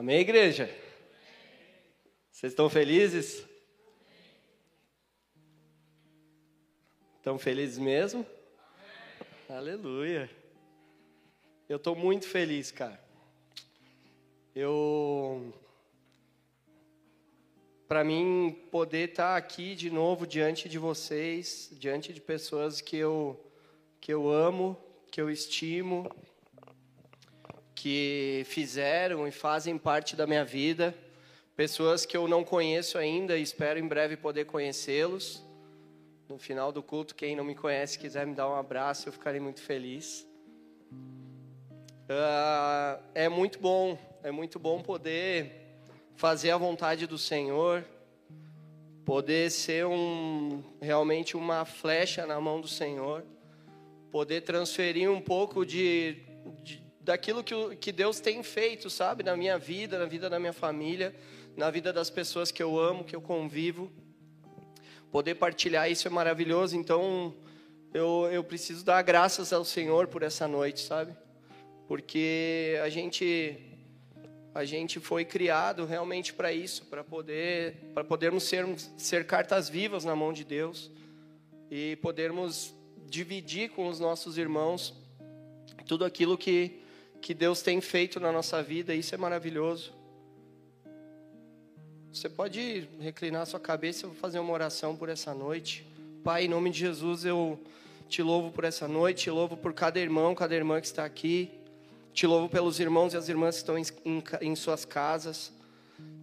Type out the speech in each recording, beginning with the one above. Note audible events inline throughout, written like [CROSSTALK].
Amém, igreja? Vocês estão felizes? Estão felizes mesmo? Amém. Aleluia. Eu estou muito feliz, cara. Eu. Para mim, poder estar tá aqui de novo diante de vocês, diante de pessoas que eu, que eu amo, que eu estimo, que fizeram e fazem parte da minha vida, pessoas que eu não conheço ainda e espero em breve poder conhecê-los. No final do culto, quem não me conhece quiser me dar um abraço, eu ficarei muito feliz. Uh, é muito bom, é muito bom poder fazer a vontade do Senhor, poder ser um realmente uma flecha na mão do Senhor, poder transferir um pouco de, de daquilo que, que Deus tem feito, sabe, na minha vida, na vida da minha família, na vida das pessoas que eu amo, que eu convivo. Poder partilhar isso é maravilhoso, então eu, eu preciso dar graças ao Senhor por essa noite, sabe? Porque a gente a gente foi criado realmente para isso, para poder para podermos ser ser cartas vivas na mão de Deus e podermos dividir com os nossos irmãos tudo aquilo que que Deus tem feito na nossa vida, isso é maravilhoso. Você pode reclinar sua cabeça, eu vou fazer uma oração por essa noite. Pai, em nome de Jesus, eu te louvo por essa noite, te louvo por cada irmão, cada irmã que está aqui. Te louvo pelos irmãos e as irmãs que estão em, em, em suas casas.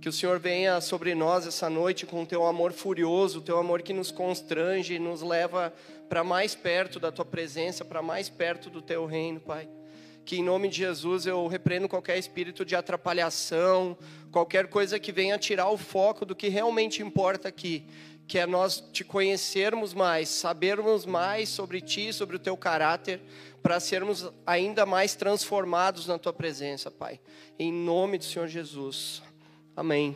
Que o Senhor venha sobre nós essa noite com o teu amor furioso, o teu amor que nos constrange e nos leva para mais perto da tua presença, para mais perto do teu reino, Pai que em nome de Jesus eu repreendo qualquer espírito de atrapalhação, qualquer coisa que venha tirar o foco do que realmente importa aqui, que é nós te conhecermos mais, sabermos mais sobre ti, sobre o teu caráter, para sermos ainda mais transformados na tua presença, Pai. Em nome do Senhor Jesus. Amém.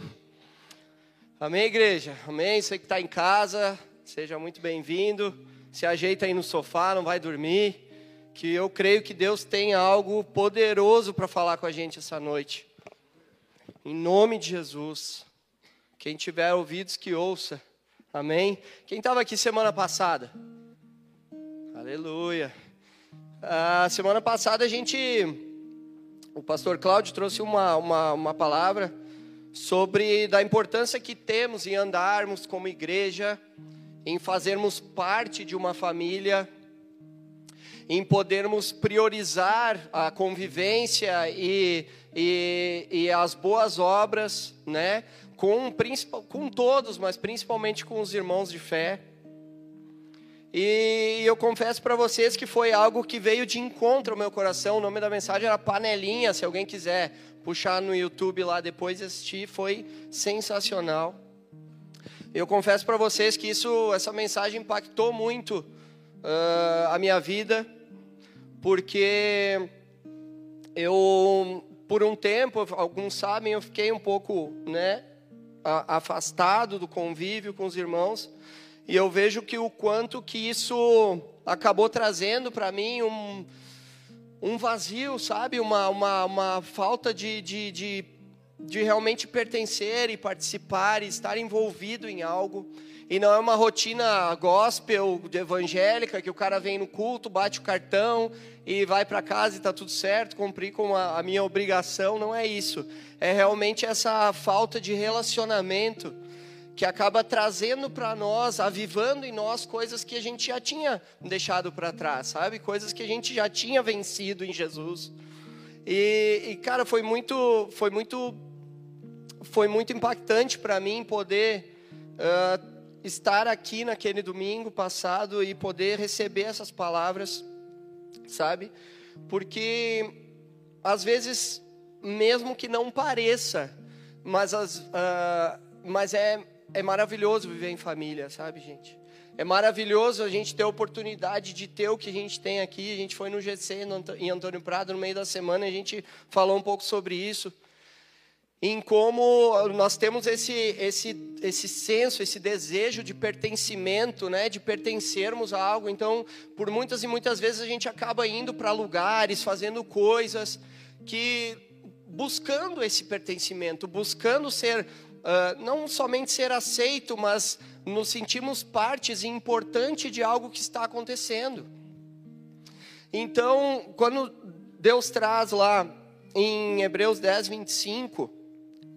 Amém, igreja. Amém. Você que está em casa, seja muito bem-vindo. Se ajeita aí no sofá, não vai dormir que eu creio que Deus tem algo poderoso para falar com a gente essa noite. Em nome de Jesus. Quem tiver ouvidos que ouça. Amém. Quem estava aqui semana passada? Aleluia. A semana passada a gente, o pastor Cláudio trouxe uma, uma, uma palavra sobre da importância que temos em andarmos como igreja, em fazermos parte de uma família em podermos priorizar a convivência e, e, e as boas obras, né? Com, com todos, mas principalmente com os irmãos de fé. E eu confesso para vocês que foi algo que veio de encontro ao meu coração. O nome da mensagem era Panelinha, se alguém quiser puxar no YouTube lá depois e assistir, foi sensacional. Eu confesso para vocês que isso, essa mensagem impactou muito uh, a minha vida porque eu, por um tempo, alguns sabem, eu fiquei um pouco, né, afastado do convívio com os irmãos, e eu vejo que o quanto que isso acabou trazendo para mim um, um vazio, sabe, uma, uma, uma falta de, de, de, de realmente pertencer e participar e estar envolvido em algo. E não é uma rotina gospel, evangélica, que o cara vem no culto, bate o cartão e vai para casa e está tudo certo, cumprir com a, a minha obrigação. Não é isso. É realmente essa falta de relacionamento que acaba trazendo para nós, avivando em nós coisas que a gente já tinha deixado para trás, sabe? Coisas que a gente já tinha vencido em Jesus. E, e cara, foi muito, foi muito, foi muito impactante para mim poder uh, estar aqui naquele domingo passado e poder receber essas palavras, sabe? Porque às vezes, mesmo que não pareça, mas, as, uh, mas é, é maravilhoso viver em família, sabe, gente? É maravilhoso a gente ter a oportunidade de ter o que a gente tem aqui. A gente foi no GC em Antônio Prado no meio da semana, a gente falou um pouco sobre isso em como nós temos esse, esse, esse senso, esse desejo de pertencimento, né, de pertencermos a algo. Então, por muitas e muitas vezes a gente acaba indo para lugares, fazendo coisas que buscando esse pertencimento, buscando ser, uh, não somente ser aceito, mas nos sentimos partes importante de algo que está acontecendo. Então, quando Deus traz lá em Hebreus 10, 25,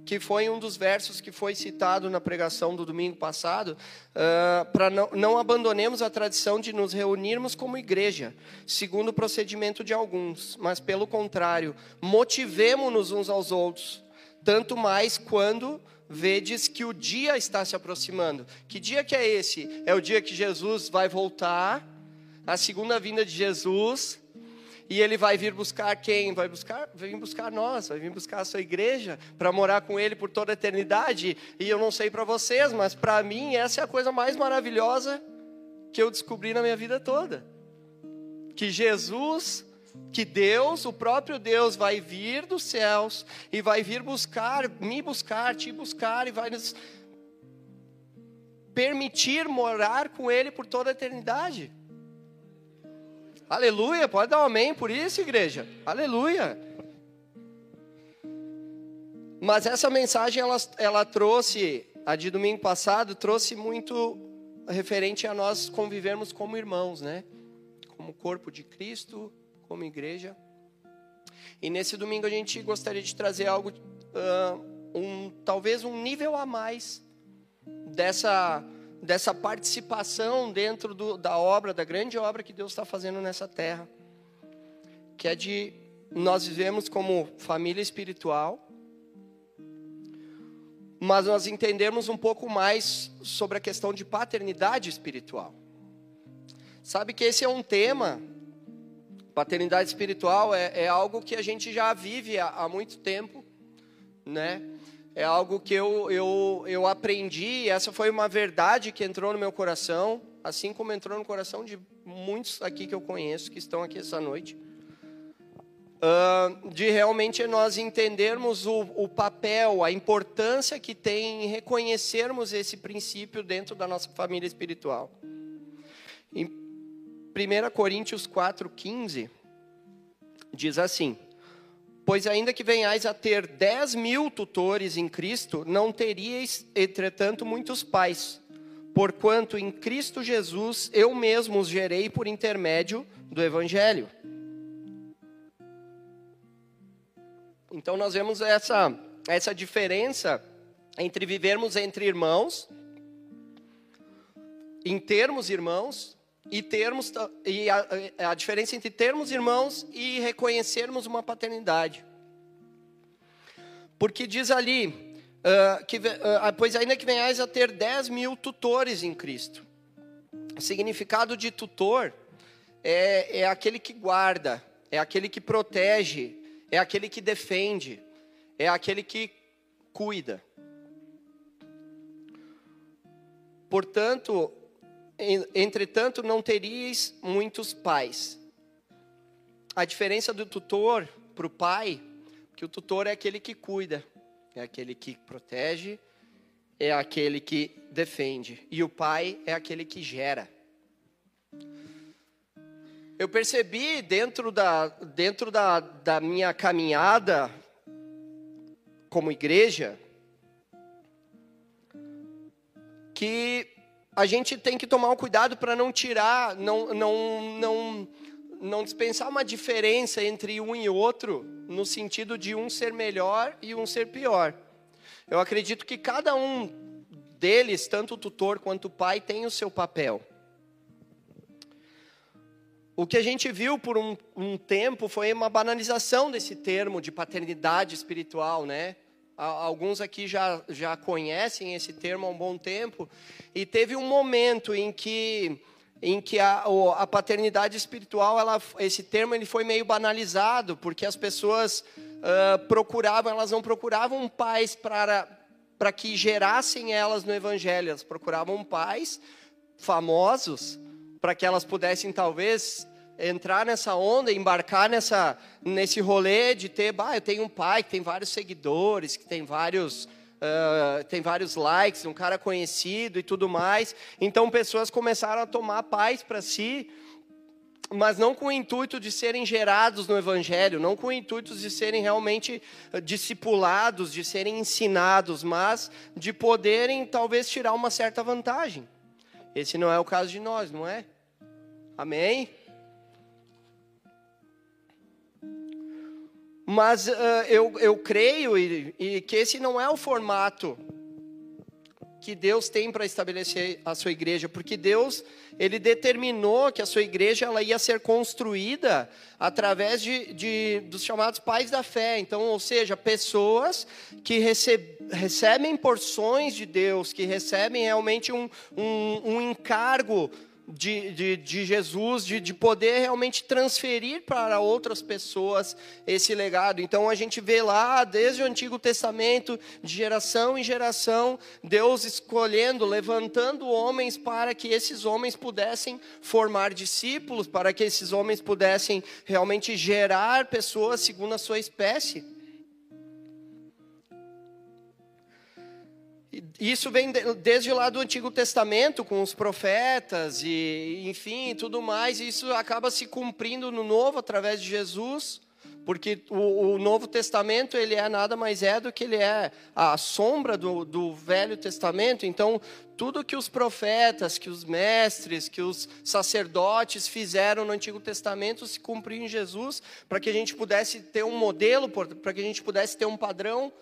que foi um dos versos que foi citado na pregação do domingo passado, uh, para não, não abandonemos a tradição de nos reunirmos como igreja, segundo o procedimento de alguns, mas pelo contrário, motivemos-nos uns aos outros, tanto mais quando vedes que o dia está se aproximando. Que dia que é esse? É o dia que Jesus vai voltar, a segunda vinda de Jesus, e ele vai vir buscar quem? Vai buscar, vai vir buscar nós, vai vir buscar a sua igreja para morar com ele por toda a eternidade. E eu não sei para vocês, mas para mim essa é a coisa mais maravilhosa que eu descobri na minha vida toda. Que Jesus, que Deus, o próprio Deus vai vir dos céus e vai vir buscar, me buscar, te buscar e vai nos permitir morar com ele por toda a eternidade. Aleluia, pode dar um amém por isso, igreja. Aleluia. Mas essa mensagem ela, ela trouxe, a de domingo passado, trouxe muito referente a nós convivermos como irmãos, né? Como corpo de Cristo, como igreja. E nesse domingo a gente gostaria de trazer algo, uh, um, talvez um nível a mais dessa dessa participação dentro do, da obra, da grande obra que Deus está fazendo nessa terra, que é de nós vivemos como família espiritual, mas nós entendemos um pouco mais sobre a questão de paternidade espiritual. Sabe que esse é um tema, paternidade espiritual é, é algo que a gente já vive há, há muito tempo, né? É algo que eu, eu, eu aprendi, essa foi uma verdade que entrou no meu coração, assim como entrou no coração de muitos aqui que eu conheço, que estão aqui essa noite. Uh, de realmente nós entendermos o, o papel, a importância que tem em reconhecermos esse princípio dentro da nossa família espiritual. Em 1 Coríntios 4,15, diz assim: Pois ainda que venhais a ter dez mil tutores em Cristo, não teríeis, entretanto, muitos pais. Porquanto em Cristo Jesus eu mesmo os gerei por intermédio do Evangelho. Então nós vemos essa, essa diferença entre vivermos entre irmãos, em termos irmãos, e termos e a, a, diferença entre termos irmãos e reconhecermos uma paternidade. Porque diz ali, uh, que, uh, pois ainda que venhais a ter 10 mil tutores em Cristo. O significado de tutor é, é aquele que guarda, é aquele que protege, é aquele que defende, é aquele que cuida. Portanto, Entretanto, não teríeis muitos pais. A diferença do tutor para o pai, que o tutor é aquele que cuida, é aquele que protege, é aquele que defende. E o pai é aquele que gera. Eu percebi dentro da, dentro da, da minha caminhada como igreja que a gente tem que tomar um cuidado para não tirar, não, não, não, não dispensar uma diferença entre um e outro, no sentido de um ser melhor e um ser pior. Eu acredito que cada um deles, tanto o tutor quanto o pai, tem o seu papel. O que a gente viu por um, um tempo foi uma banalização desse termo de paternidade espiritual, né? Alguns aqui já, já conhecem esse termo há um bom tempo. E teve um momento em que, em que a, a paternidade espiritual, ela, esse termo ele foi meio banalizado, porque as pessoas uh, procuravam, elas não procuravam pais para, para que gerassem elas no Evangelho, elas procuravam pais famosos para que elas pudessem talvez entrar nessa onda, embarcar nessa, nesse rolê de ter, bah, eu tenho um pai que tem vários seguidores, que tem vários, uh, tem vários likes, um cara conhecido e tudo mais. Então pessoas começaram a tomar pais para si mas não com o intuito de serem gerados no Evangelho, não com o intuito de serem realmente eh, discipulados, de serem ensinados, mas de poderem talvez tirar uma certa vantagem. Esse não é o caso de nós, não é? Amém? Mas uh, eu, eu creio e, e que esse não é o formato que Deus tem para estabelecer a sua igreja, porque Deus ele determinou que a sua igreja ela ia ser construída através de, de dos chamados pais da fé. Então, ou seja, pessoas que receb, recebem porções de Deus, que recebem realmente um, um, um encargo de, de, de, Jesus, de, de poder realmente transferir para outras pessoas esse legado. Então a gente vê lá, desde o Antigo Testamento, de geração em geração, Deus escolhendo, levantando homens para que esses homens pudessem formar discípulos, para que esses homens pudessem realmente gerar pessoas segundo a sua espécie. Isso vem desde lá do Antigo Testamento, com os profetas e, enfim, tudo mais. E isso acaba se cumprindo no Novo através de Jesus, porque o, o, Novo Testamento ele é nada mais é do que ele é a sombra do, do Velho Testamento. Então, tudo que os profetas, que os mestres, que os sacerdotes fizeram no Antigo Testamento se cumpriu em Jesus, para que a gente pudesse ter um modelo, para que a gente pudesse ter um padrão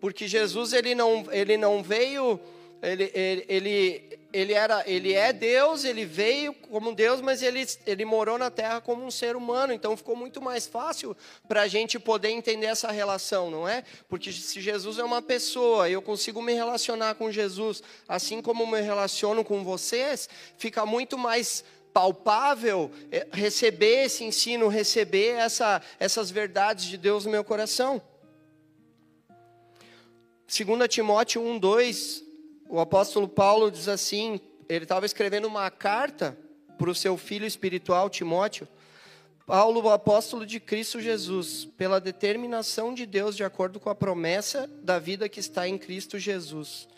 porque Jesus ele não, ele não veio, ele, ele, ele, ele, era, ele é Deus, ele veio como Deus, mas ele, ele morou na terra como um ser humano, então ficou muito mais fácil para a gente poder entender essa relação, não é? Porque se Jesus é uma pessoa, eu consigo me relacionar com Jesus, assim como me relaciono com vocês, fica muito mais palpável eh, receber esse ensino, receber essa, essas verdades de Deus no meu coração. 2 Timóteo 1, 2, o apóstolo Paulo diz assim: ele estava escrevendo uma carta para o seu filho espiritual Timóteo. Paulo, o apóstolo de Cristo Jesus, pela determinação de Deus, de acordo com a promessa da vida que está em Cristo Jesus.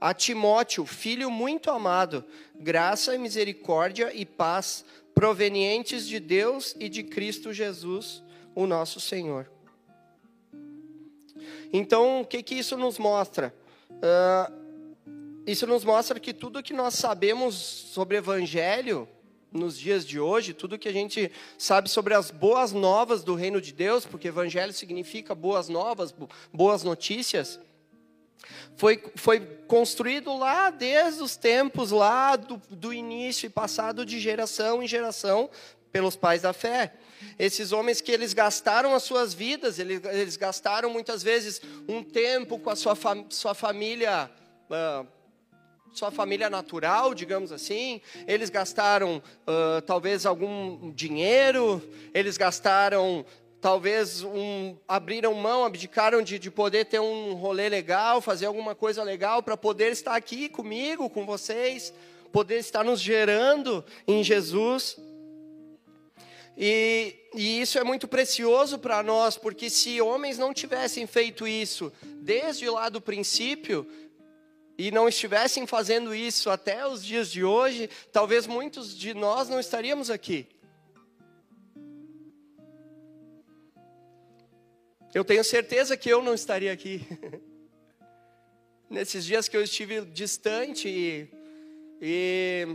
A Timóteo, filho muito amado, graça misericórdia e paz provenientes de Deus e de Cristo Jesus, o nosso Senhor. Então, o que, que isso nos mostra? Uh, isso nos mostra que tudo que nós sabemos sobre Evangelho nos dias de hoje, tudo que a gente sabe sobre as boas novas do reino de Deus, porque Evangelho significa boas novas, boas notícias, foi, foi construído lá desde os tempos lá do, do início e passado de geração em geração pelos pais da fé. Esses homens que eles gastaram as suas vidas, eles, eles gastaram muitas vezes um tempo com a sua, fam, sua família. Uh, sua família natural, digamos assim, eles gastaram uh, talvez algum dinheiro, eles gastaram talvez um, abriram mão, abdicaram de, de poder ter um rolê legal, fazer alguma coisa legal para poder estar aqui comigo, com vocês, poder estar nos gerando em Jesus. E, e isso é muito precioso para nós, porque se homens não tivessem feito isso desde lá do princípio, e não estivessem fazendo isso até os dias de hoje, talvez muitos de nós não estaríamos aqui. Eu tenho certeza que eu não estaria aqui. [LAUGHS] Nesses dias que eu estive distante e, e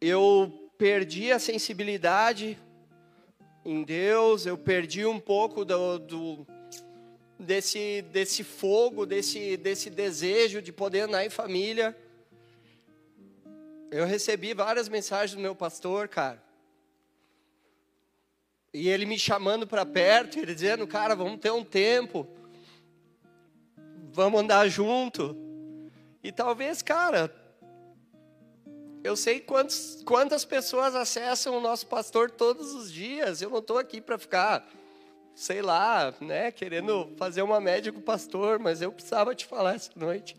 eu perdi a sensibilidade em Deus, eu perdi um pouco do, do, desse, desse fogo, desse, desse desejo de poder andar em família. Eu recebi várias mensagens do meu pastor, cara. E ele me chamando para perto, ele dizendo, cara, vamos ter um tempo. Vamos andar junto. E talvez, cara, eu sei quantos, quantas pessoas acessam o nosso pastor todos os dias. Eu não estou aqui para ficar, sei lá, né, querendo fazer uma média com o pastor, mas eu precisava te falar essa noite.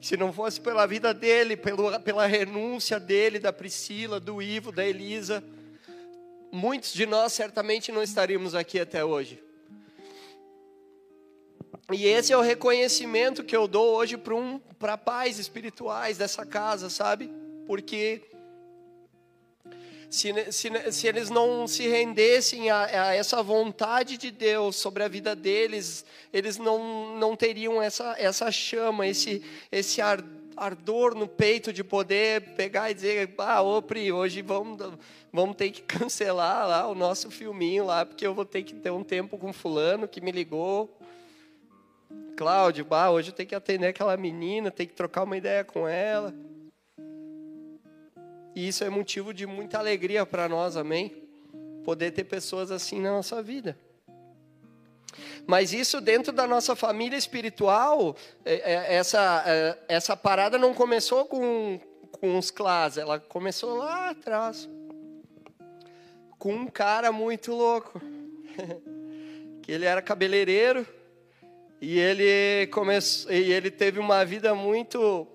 Se não fosse pela vida dele, pelo, pela renúncia dele, da Priscila, do Ivo, da Elisa, muitos de nós certamente não estaríamos aqui até hoje. E esse é o reconhecimento que eu dou hoje para um, pais espirituais dessa casa, sabe? Porque se, se, se eles não se rendessem a, a, essa vontade de Deus sobre a vida deles, eles não, não teriam essa, essa chama, esse, esse ardor no peito de poder pegar e dizer: Ah, ô Pri, hoje vamos, vamos ter que cancelar lá o nosso filminho lá, porque eu vou ter que ter um tempo com Fulano que me ligou. Cláudio, bah, hoje eu tenho que atender aquela menina, tenho que trocar uma ideia com ela. E isso é motivo de muita alegria para nós, amém? Poder ter pessoas assim na nossa vida. Mas isso dentro da nossa família espiritual, é, é, essa, é, essa parada não começou com, com os clãs, ela começou lá atrás. Com um cara muito louco. [LAUGHS] que ele era cabeleireiro e ele começou e ele teve uma vida muito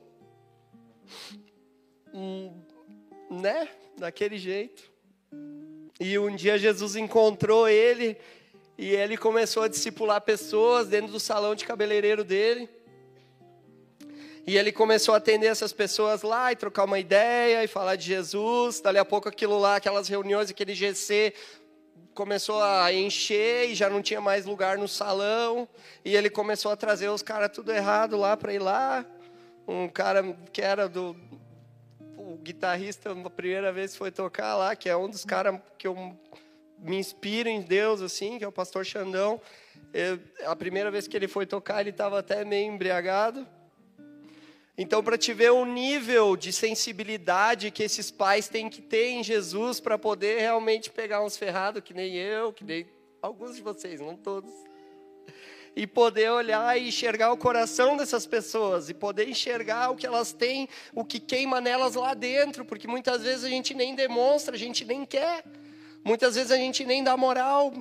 hum, né? Daquele jeito. E um dia Jesus encontrou ele e ele começou a discipular pessoas dentro do salão de cabeleireiro dele. E ele começou a atender essas pessoas lá e trocar uma ideia e falar de Jesus. Dali a pouco aquilo lá, aquelas reuniões, aquele GC começou a encher e já não tinha mais lugar no salão. E ele começou a trazer os caras tudo errado lá para ir lá. Um cara que era do, o guitarrista, a primeira vez foi tocar lá, que é um dos caras que eu me inspiro em Deus, assim, que é o pastor Xandão. Eu, a primeira vez que ele foi tocar, ele estava até meio embriagado. Então, para te ver o nível de sensibilidade que esses pais têm que ter em Jesus para poder realmente pegar uns ferrados, que nem eu, que nem alguns de vocês, não todos. E poder olhar e enxergar o coração dessas pessoas e poder enxergar o que elas têm, o que queima nelas lá dentro, porque muitas vezes a gente nem demonstra, a gente nem quer, muitas vezes a gente nem dá moral,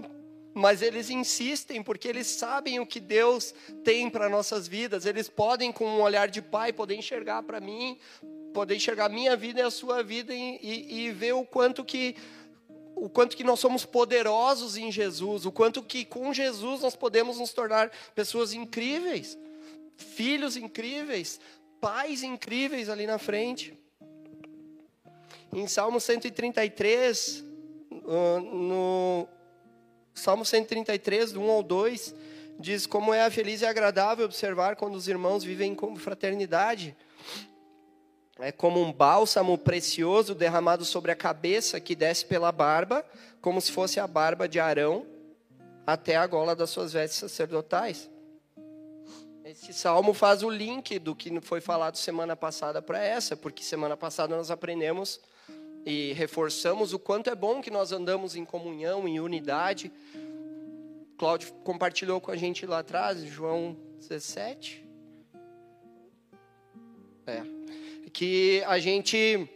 mas eles insistem porque eles sabem o que Deus tem para nossas vidas. Eles podem, com um olhar de pai, poder enxergar para mim, poder enxergar minha vida e a sua vida e, e, e ver o quanto que o quanto que nós somos poderosos em Jesus, o quanto que com Jesus nós podemos nos tornar pessoas incríveis, filhos incríveis, pais incríveis ali na frente. Em Salmo 133, no Salmo 133, do 1 ao 2, diz como é feliz e agradável observar quando os irmãos vivem com fraternidade é como um bálsamo precioso derramado sobre a cabeça que desce pela barba, como se fosse a barba de Arão, até a gola das suas vestes sacerdotais. Esse salmo faz o link do que foi falado semana passada para essa, porque semana passada nós aprendemos e reforçamos o quanto é bom que nós andamos em comunhão, em unidade. Cláudio compartilhou com a gente lá atrás, João 17. É, que a gente,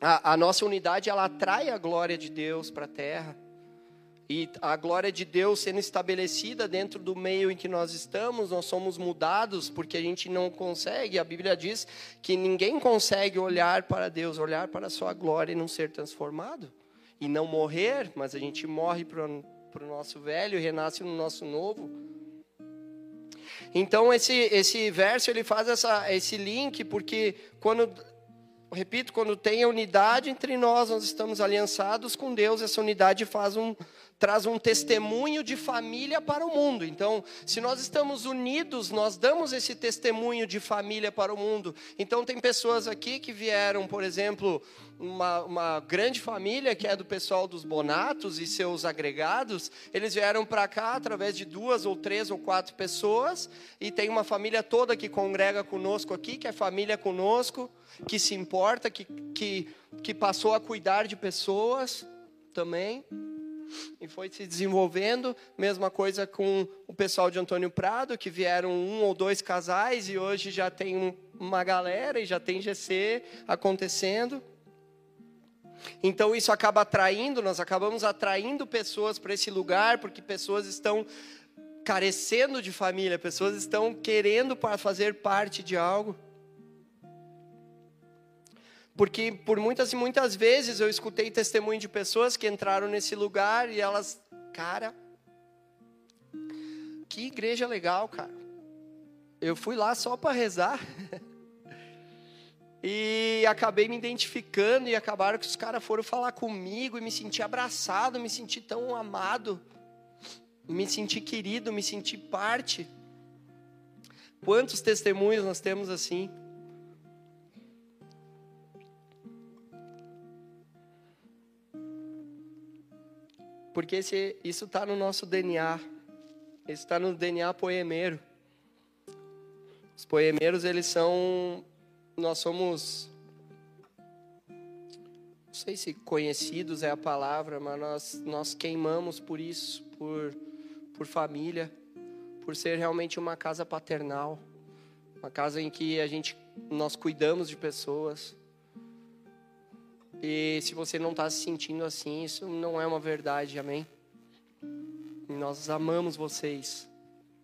a, a nossa unidade, ela atrai a glória de Deus para a terra. E a glória de Deus sendo estabelecida dentro do meio em que nós estamos, nós somos mudados porque a gente não consegue. A Bíblia diz que ninguém consegue olhar para Deus, olhar para a sua glória e não ser transformado. E não morrer, mas a gente morre para o nosso velho renasce no nosso novo. Então esse esse verso ele faz essa, esse link porque quando repito, quando tem a unidade entre nós, nós estamos aliançados com Deus, essa unidade faz um traz um testemunho de família para o mundo. Então, se nós estamos unidos, nós damos esse testemunho de família para o mundo. Então, tem pessoas aqui que vieram, por exemplo, uma, uma grande família que é do pessoal dos Bonatos e seus agregados. Eles vieram para cá através de duas ou três ou quatro pessoas e tem uma família toda que congrega conosco aqui, que é família conosco, que se importa, que, que, que passou a cuidar de pessoas também e foi se desenvolvendo. Mesma coisa com o pessoal de Antônio Prado, que vieram um ou dois casais e hoje já tem uma galera e já tem GC acontecendo. Então isso acaba atraindo, nós acabamos atraindo pessoas para esse lugar, porque pessoas estão carecendo de família, pessoas estão querendo fazer parte de algo. Porque por muitas e muitas vezes eu escutei testemunho de pessoas que entraram nesse lugar e elas, cara, que igreja legal, cara. Eu fui lá só para rezar. [LAUGHS] E acabei me identificando e acabaram que os caras foram falar comigo e me senti abraçado, me senti tão amado, me senti querido, me senti parte. Quantos testemunhos nós temos assim? Porque esse, isso está no nosso DNA. Isso está no DNA poemeiro. Os poemeiros, eles são. Nós somos. Não sei se conhecidos é a palavra, mas nós, nós queimamos por isso, por, por família, por ser realmente uma casa paternal, uma casa em que a gente, nós cuidamos de pessoas, e se você não está se sentindo assim, isso não é uma verdade, amém? Nós amamos vocês.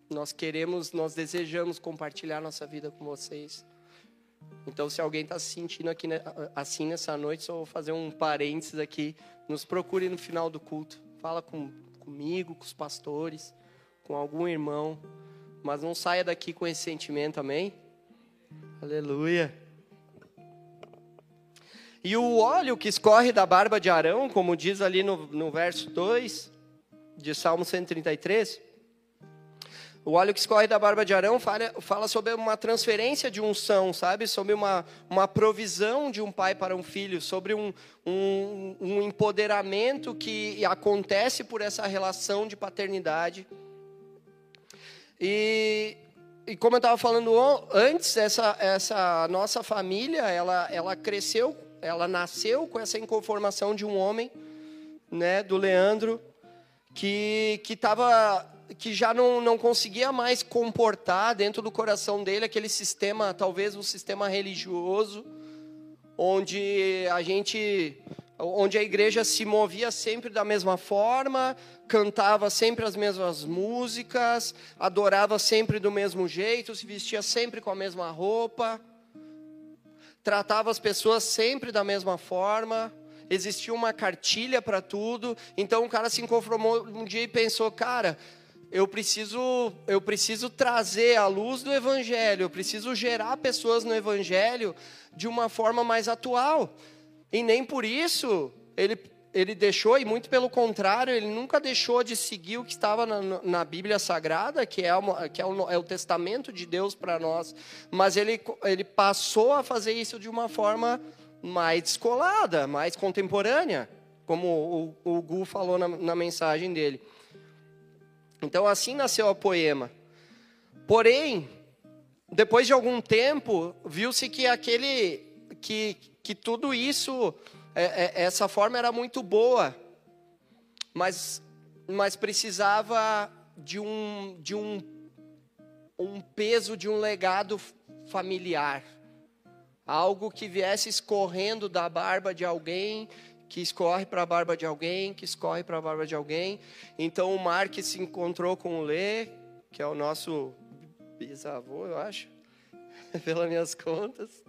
Nós queremos, nós desejamos compartilhar nossa vida com vocês. Então, se alguém está se sentindo aqui assim nessa noite, só vou fazer um parênteses aqui. Nos procure no final do culto. Fala com, comigo, com os pastores, com algum irmão. Mas não saia daqui com esse sentimento, amém? Aleluia. E o óleo que escorre da barba de Arão, como diz ali no, no verso 2 de Salmo 133, o óleo que escorre da barba de Arão fala, fala, sobre uma transferência de unção, sabe? Sobre uma, uma provisão de um pai para um filho, sobre um, um, um empoderamento que acontece por essa relação de paternidade. E, e como eu estava falando antes, essa, essa nossa família, ela, ela cresceu ela nasceu com essa inconformação de um homem, né, do Leandro, que que tava que já não, não conseguia mais comportar dentro do coração dele aquele sistema, talvez um sistema religioso, onde a gente onde a igreja se movia sempre da mesma forma, cantava sempre as mesmas músicas, adorava sempre do mesmo jeito, se vestia sempre com a mesma roupa tratava as pessoas sempre da mesma forma, existia uma cartilha para tudo. Então o cara se conformou um dia e pensou, cara, eu preciso, eu preciso trazer a luz do evangelho, eu preciso gerar pessoas no evangelho de uma forma mais atual. E nem por isso ele ele deixou, e muito pelo contrário, ele nunca deixou de seguir o que estava na, na Bíblia Sagrada, que, é, uma, que é, o, é o testamento de Deus para nós, mas ele, ele passou a fazer isso de uma forma mais descolada, mais contemporânea, como o, o Gu falou na, na mensagem dele. Então, assim nasceu a poema. Porém, depois de algum tempo, viu-se que aquele que, que tudo isso é, é, essa forma era muito boa, mas, mas precisava de um, de um, um peso, de um legado familiar. Algo que viesse escorrendo da barba de alguém, que escorre para a barba de alguém, que escorre para a barba de alguém. Então o Mark se encontrou com o Lê, que é o nosso bisavô, eu acho, [LAUGHS] pelas minhas contas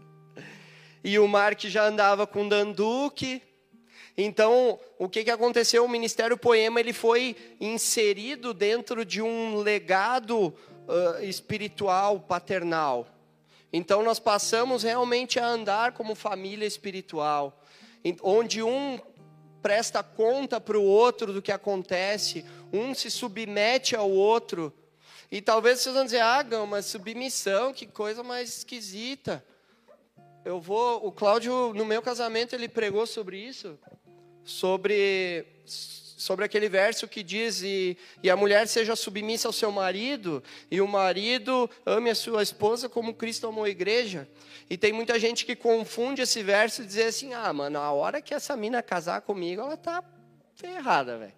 e o Mark já andava com Danduque. Então, o que, que aconteceu? O Ministério Poema ele foi inserido dentro de um legado uh, espiritual paternal. Então, nós passamos realmente a andar como família espiritual, onde um presta conta para o outro do que acontece, um se submete ao outro. E talvez vocês vão dizer, ah, mas submissão, que coisa mais esquisita eu vou. O Cláudio, no meu casamento, ele pregou sobre isso, sobre sobre aquele verso que diz e, e a mulher seja submissa ao seu marido e o marido ame a sua esposa como Cristo amou a igreja. E tem muita gente que confunde esse verso e diz assim: "Ah, mano, a hora que essa mina casar comigo, ela tá ferrada, velho.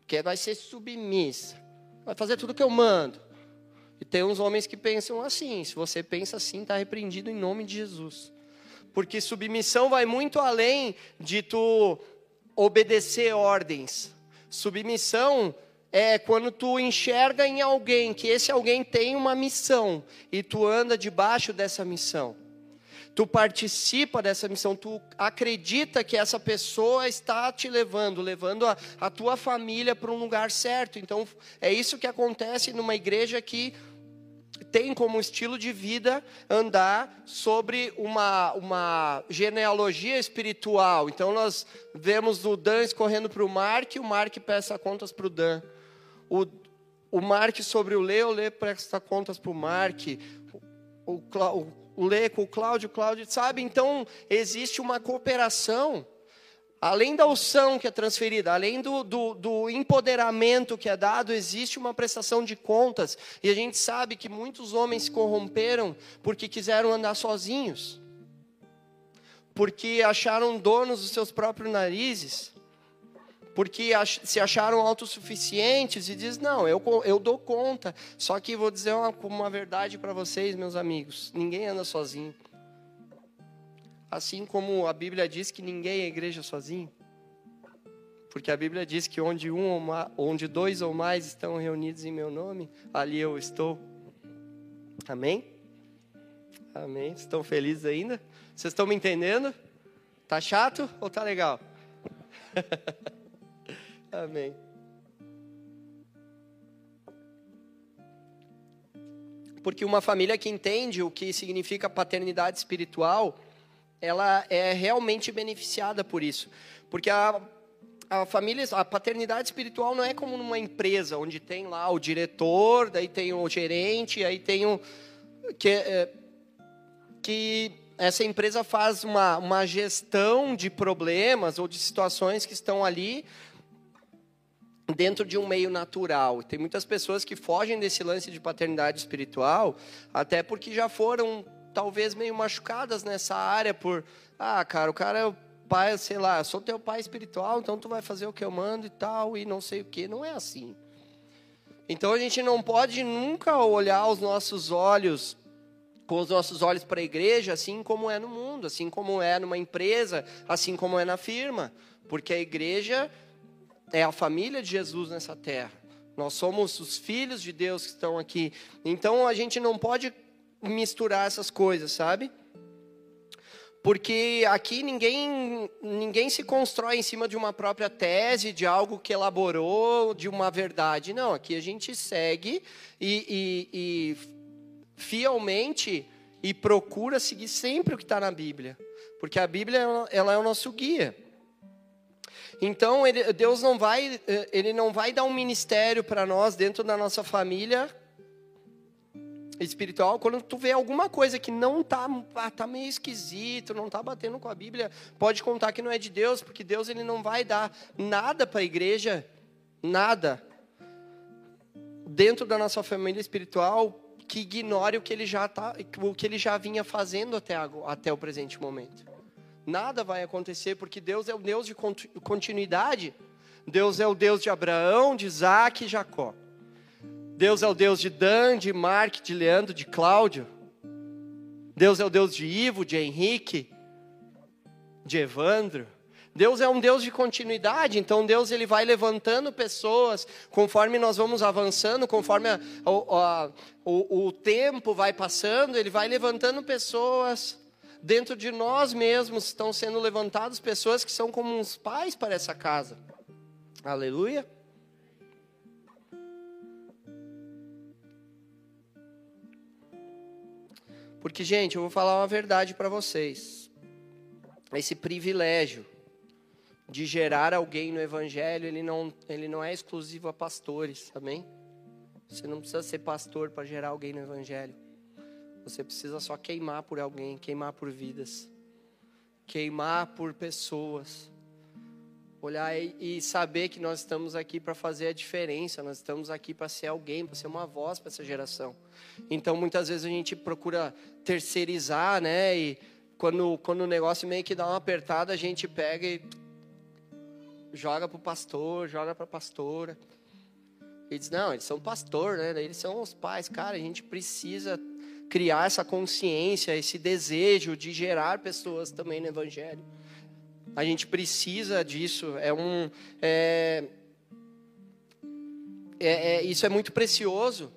Porque vai ser submissa. Vai fazer tudo que eu mando. E tem uns homens que pensam assim. Se você pensa assim, está repreendido em nome de Jesus. Porque submissão vai muito além de tu obedecer ordens. Submissão é quando tu enxerga em alguém que esse alguém tem uma missão e tu anda debaixo dessa missão. Tu participa dessa missão, tu acredita que essa pessoa está te levando, levando a, a tua família para um lugar certo. Então, é isso que acontece numa igreja que tem como estilo de vida andar sobre uma, uma genealogia espiritual. Então nós vemos o Dan escorrendo para o Mark, o Mark peça contas para o Dan. O, o Mark sobre o Lê, o Lê presta contas para o Mark. O, o, o Lê com o Cláudio, o Cláudio, sabe? Então existe uma cooperação Além da unção que é transferida, além do, do, do, empoderamento que é dado, existe uma prestação de contas. E a gente sabe que muitos homens se corromperam porque quiseram andar sozinhos, porque acharam donos dos seus próprios narizes, porque se acharam autossuficientes e diz não, eu, eu dou conta. Só que vou dizer uma, uma verdade para vocês, meus amigos: ninguém anda sozinho. Assim como a Bíblia diz que ninguém é igreja sozinho. Porque a Bíblia diz que onde, um ou onde dois ou mais estão reunidos em meu nome, ali eu estou. Amém? Amém. Estão felizes ainda? Vocês estão me entendendo? Tá chato ou tá legal? [LAUGHS] Amém. Porque uma família que entende o que significa paternidade espiritual, ela é realmente beneficiada por isso. Porque a, a família, a paternidade espiritual não é como numa empresa, onde tem lá o diretor, daí tem o gerente, aí tem o. Que, é, que essa empresa faz uma, uma gestão de problemas ou de situações que estão ali dentro de um meio natural. Tem muitas pessoas que fogem desse lance de paternidade espiritual, até porque já foram talvez meio machucadas nessa área por, ah, cara, o cara é o pai, sei lá, sou teu pai espiritual, então tu vai fazer o que eu mando e tal, e não sei o que. Não é assim. Então a gente não pode nunca olhar os nossos olhos com os nossos olhos para a igreja, assim como é no mundo, assim como é numa empresa, assim como é na firma, porque a igreja é a família de Jesus nessa terra. Nós somos os filhos de Deus que estão aqui. Então a gente não pode misturar essas coisas, sabe? Porque aqui ninguém, ninguém se constrói em cima de uma própria tese, de algo que elaborou, de uma verdade. Não, aqui a gente segue e, e, e fielmente e procura seguir sempre o que está na Bíblia. Porque a Bíblia ela é o nosso guia. Então, ele, Deus não vai, ele não vai dar um ministério para nós dentro da nossa família espiritual, quando tu vê alguma coisa que não tá, ah, tá meio esquisito, não tá batendo com a Bíblia, pode contar que não é de Deus, porque Deus ele não vai dar nada para a igreja, nada dentro da nossa família espiritual que ignore o que ele já tá, o que ele já vinha fazendo até até o presente momento. Nada vai acontecer porque Deus é o Deus de continuidade. Deus é o Deus de Abraão, de Isaac e Jacó. Deus é o Deus de Dan, de Mark, de Leandro, de Cláudio. Deus é o Deus de Ivo, de Henrique, de Evandro. Deus é um Deus de continuidade, então Deus ele vai levantando pessoas conforme nós vamos avançando, conforme a, a, a, o, o tempo vai passando, ele vai levantando pessoas. Dentro de nós mesmos estão sendo levantadas pessoas que são como uns pais para essa casa. Aleluia. Porque, gente, eu vou falar uma verdade para vocês. Esse privilégio de gerar alguém no Evangelho, ele não, ele não é exclusivo a pastores, amém? Você não precisa ser pastor para gerar alguém no Evangelho. Você precisa só queimar por alguém, queimar por vidas, queimar por pessoas olhar e, saber que nós estamos aqui para fazer a diferença, nós estamos aqui para ser alguém, para ser uma voz para essa geração. Então, muitas vezes a gente procura terceirizar, né? E quando, quando o negócio meio que dá uma apertada, a gente pega e joga para o pastor, joga para a pastora. E diz, não, eles são pastor, né? Eles são os pais. Cara, a gente precisa criar essa consciência, esse desejo de gerar pessoas também no Evangelho. A gente precisa disso. É um, é, é, é, isso é muito precioso.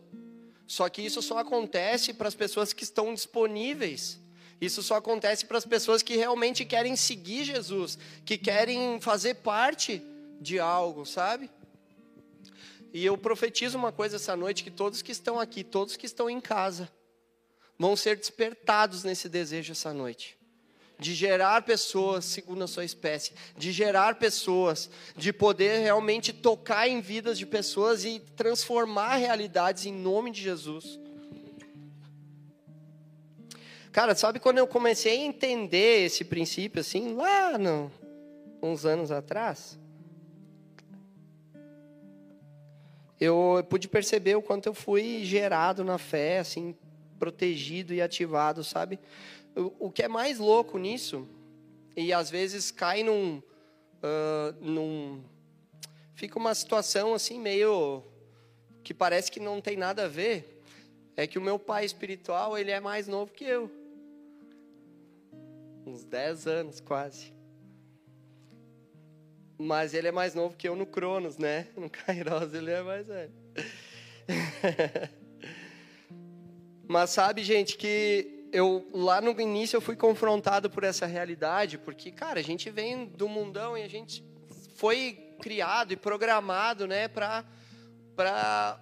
Só que isso só acontece para as pessoas que estão disponíveis. Isso só acontece para as pessoas que realmente querem seguir Jesus, que querem fazer parte de algo, sabe? E eu profetizo uma coisa essa noite: que todos que estão aqui, todos que estão em casa, vão ser despertados nesse desejo essa noite. De gerar pessoas segundo a sua espécie, de gerar pessoas, de poder realmente tocar em vidas de pessoas e transformar realidades em nome de Jesus. Cara, sabe quando eu comecei a entender esse princípio assim, lá no, uns anos atrás? Eu pude perceber o quanto eu fui gerado na fé, assim, protegido e ativado, sabe? O, que é mais louco nisso, e às vezes cai num, uh, num. Fica uma situação assim meio. que parece que não tem nada a ver, é que o meu pai espiritual, ele é mais novo que eu uns 10 anos quase. Mas ele é mais novo que eu no Cronos, né? [LAUGHS] No Kairos ele é mais velho. [LAUGHS] Mas sabe, gente, que eu lá no início eu fui confrontado por essa realidade, porque, cara, a gente vem do mundão e a gente foi criado e programado, né, para para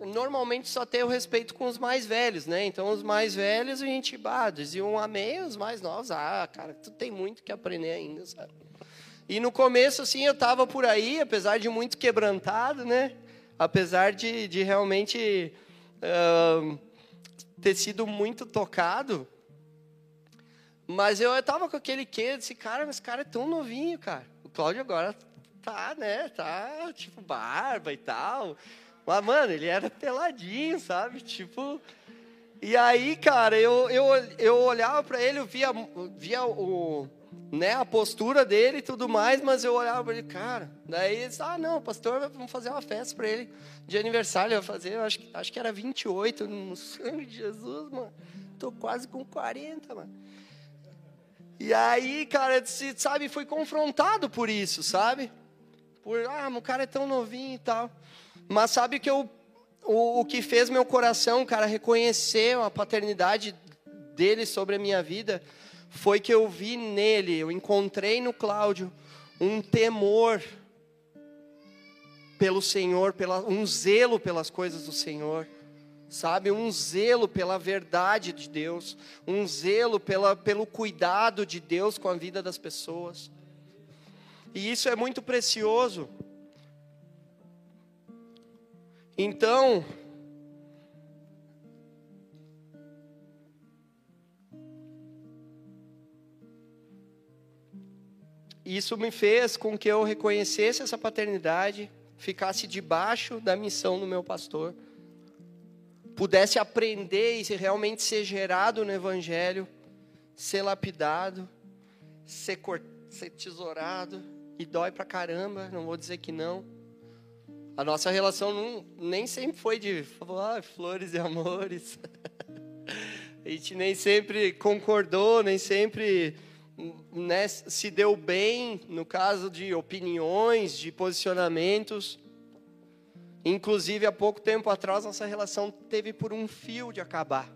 normalmente só ter o respeito com os mais velhos, né? Então, os mais velhos, a gente bah, diziam amém, os mais novos, ah, cara, tu tem muito que aprender ainda, sabe? E no começo, assim, eu estava por aí, apesar de muito quebrantado, né? Apesar de, de realmente uh, ter sido muito tocado, mas eu estava com aquele quê, disse, cara, mas esse cara é tão novinho, cara. O Cláudio agora tá, né? Tá, tipo, barba e tal. Mas, mano, ele era peladinho, sabe? Tipo. E aí, cara, eu, eu, eu olhava para ele, eu via, via o, né, a postura dele e tudo mais, mas eu olhava para ele, cara. Daí Ah, não, pastor, vamos fazer uma festa para ele de aniversário. Eu ia fazer, eu acho, acho que era 28, no sangue de Jesus, mano. Tô quase com 40, mano. E aí, cara, disse, sabe, fui confrontado por isso, sabe? Por, ah, o cara é tão novinho e tal. Mas sabe que eu, o, o que fez meu coração, cara, reconhecer a paternidade dele sobre a minha vida, foi que eu vi nele, eu encontrei no Cláudio um temor pelo Senhor, pela, um zelo pelas coisas do Senhor, sabe? Um zelo pela verdade de Deus, um zelo pela, pelo cuidado de Deus com a vida das pessoas. E isso é muito precioso. Então, isso me fez com que eu reconhecesse essa paternidade, ficasse debaixo da missão do meu pastor, pudesse aprender e realmente ser gerado no Evangelho, ser lapidado, ser, cort... ser tesourado, e dói pra caramba, não vou dizer que não a nossa relação não, nem sempre foi de ah, flores e amores. [LAUGHS] a gente nem sempre concordou, nem sempre né, se deu bem no caso de opiniões, de posicionamentos. Inclusive, há pouco tempo atrás, nossa relação teve por um fio de acabar.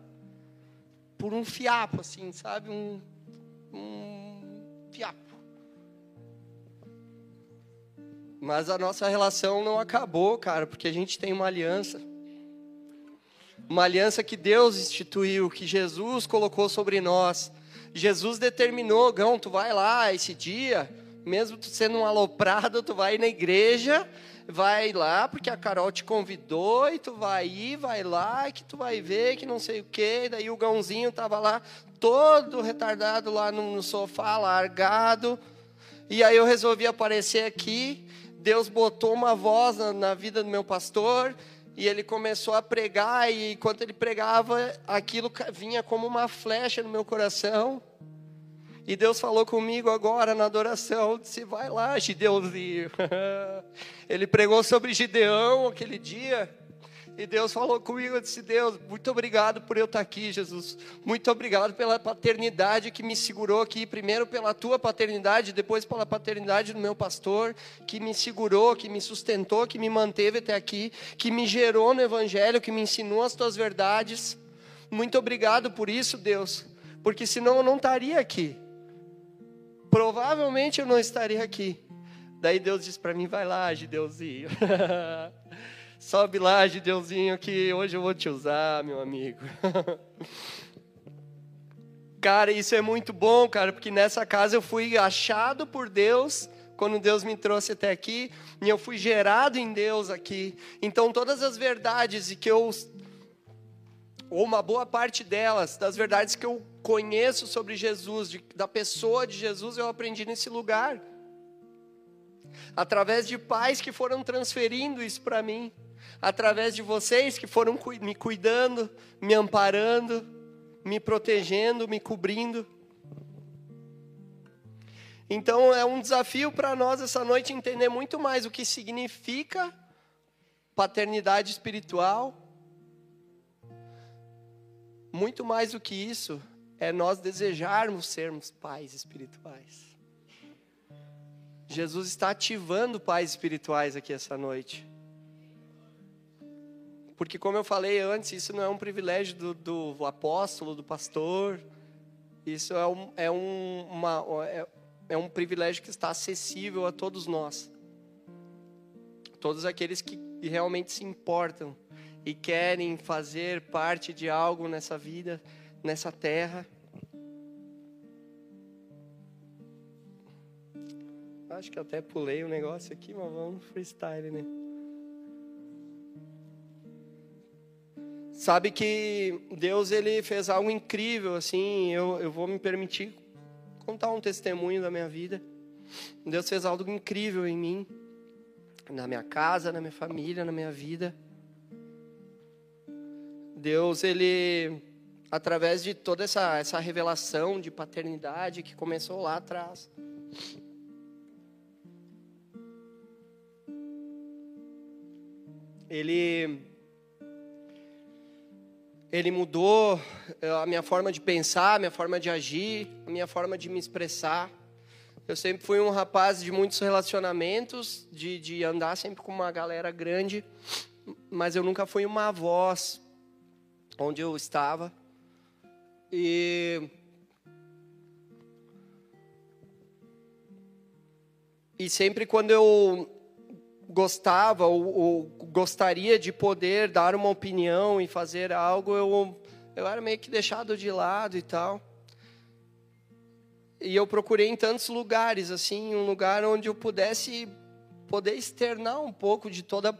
Por um fiapo, assim, sabe? Um, um fiapo. Mas a nossa relação não acabou, cara, porque a gente tem uma aliança. Uma aliança que Deus instituiu, que Jesus colocou sobre nós. Jesus determinou, Gão, tu vai lá esse dia, mesmo tu sendo um aloprado, tu vai na igreja, vai lá, porque a Carol te convidou, e tu vai ir, vai lá, que tu vai ver, que não sei o quê. Daí o Gãozinho tava lá, todo retardado lá no sofá, largado. E aí eu resolvi aparecer aqui, Deus botou uma voz na, na vida do meu pastor e ele começou a pregar e enquanto ele pregava, aquilo vinha como uma flecha no meu coração. E Deus falou comigo agora na adoração, disse, vai lá, Gideãozinho. [LAUGHS] ele pregou sobre Gideão aquele dia. E Deus falou comigo, eu disse, Deus, muito obrigado por eu estar aqui, Jesus. Muito obrigado pela paternidade que me segurou aqui, primeiro pela tua paternidade, depois pela paternidade do meu pastor, que me segurou, que me sustentou, que me manteve até aqui, que me gerou no evangelho, que me ensinou as tuas verdades. Muito obrigado por isso, Deus, porque senão eu não estaria aqui. Provavelmente eu não estaria aqui. Daí Deus disse para mim: vai lá, Gideuzinho. [LAUGHS] Sobe lá, Gideuzinho, que hoje eu vou te usar, meu amigo. [LAUGHS] cara, isso é muito bom, cara, porque nessa casa eu fui achado por Deus quando Deus me trouxe até aqui, e eu fui gerado em Deus aqui. Então todas as verdades e que eu ou uma boa parte delas, das verdades que eu conheço sobre Jesus, de, da pessoa de Jesus, eu aprendi nesse lugar. Através de pais que foram transferindo isso para mim através de vocês que foram me cuidando, me amparando, me protegendo, me cobrindo. Então é um desafio para nós essa noite entender muito mais o que significa paternidade espiritual. Muito mais do que isso, é nós desejarmos sermos pais espirituais. Jesus está ativando pais espirituais aqui essa noite. Porque, como eu falei antes, isso não é um privilégio do, do apóstolo, do pastor. Isso é um, é, um, uma, é, é um privilégio que está acessível a todos nós. Todos aqueles que realmente se importam e querem fazer parte de algo nessa vida, nessa terra. Acho que até pulei o um negócio aqui, mas vamos freestyle, né? Sabe que Deus ele fez algo incrível, assim, eu, eu vou me permitir contar um testemunho da minha vida. Deus fez algo incrível em mim, na minha casa, na minha família, na minha vida. Deus, ele, através de toda essa, essa revelação de paternidade que começou lá atrás, ele ele mudou eh, a minha forma de pensar, a minha forma de agir, a minha forma de me expressar. Eu sempre fui um rapaz de muitos relacionamentos, de, de andar sempre com uma galera grande, mas eu nunca fui uma voz onde eu estava. E E sempre quando eu gostava ou, ou, gostaria de poder dar uma opinião e fazer algo, eu, eu era meio que deixado de lado e tal. E eu procurei em tantos lugares, assim, um lugar onde eu pudesse poder externar um pouco de toda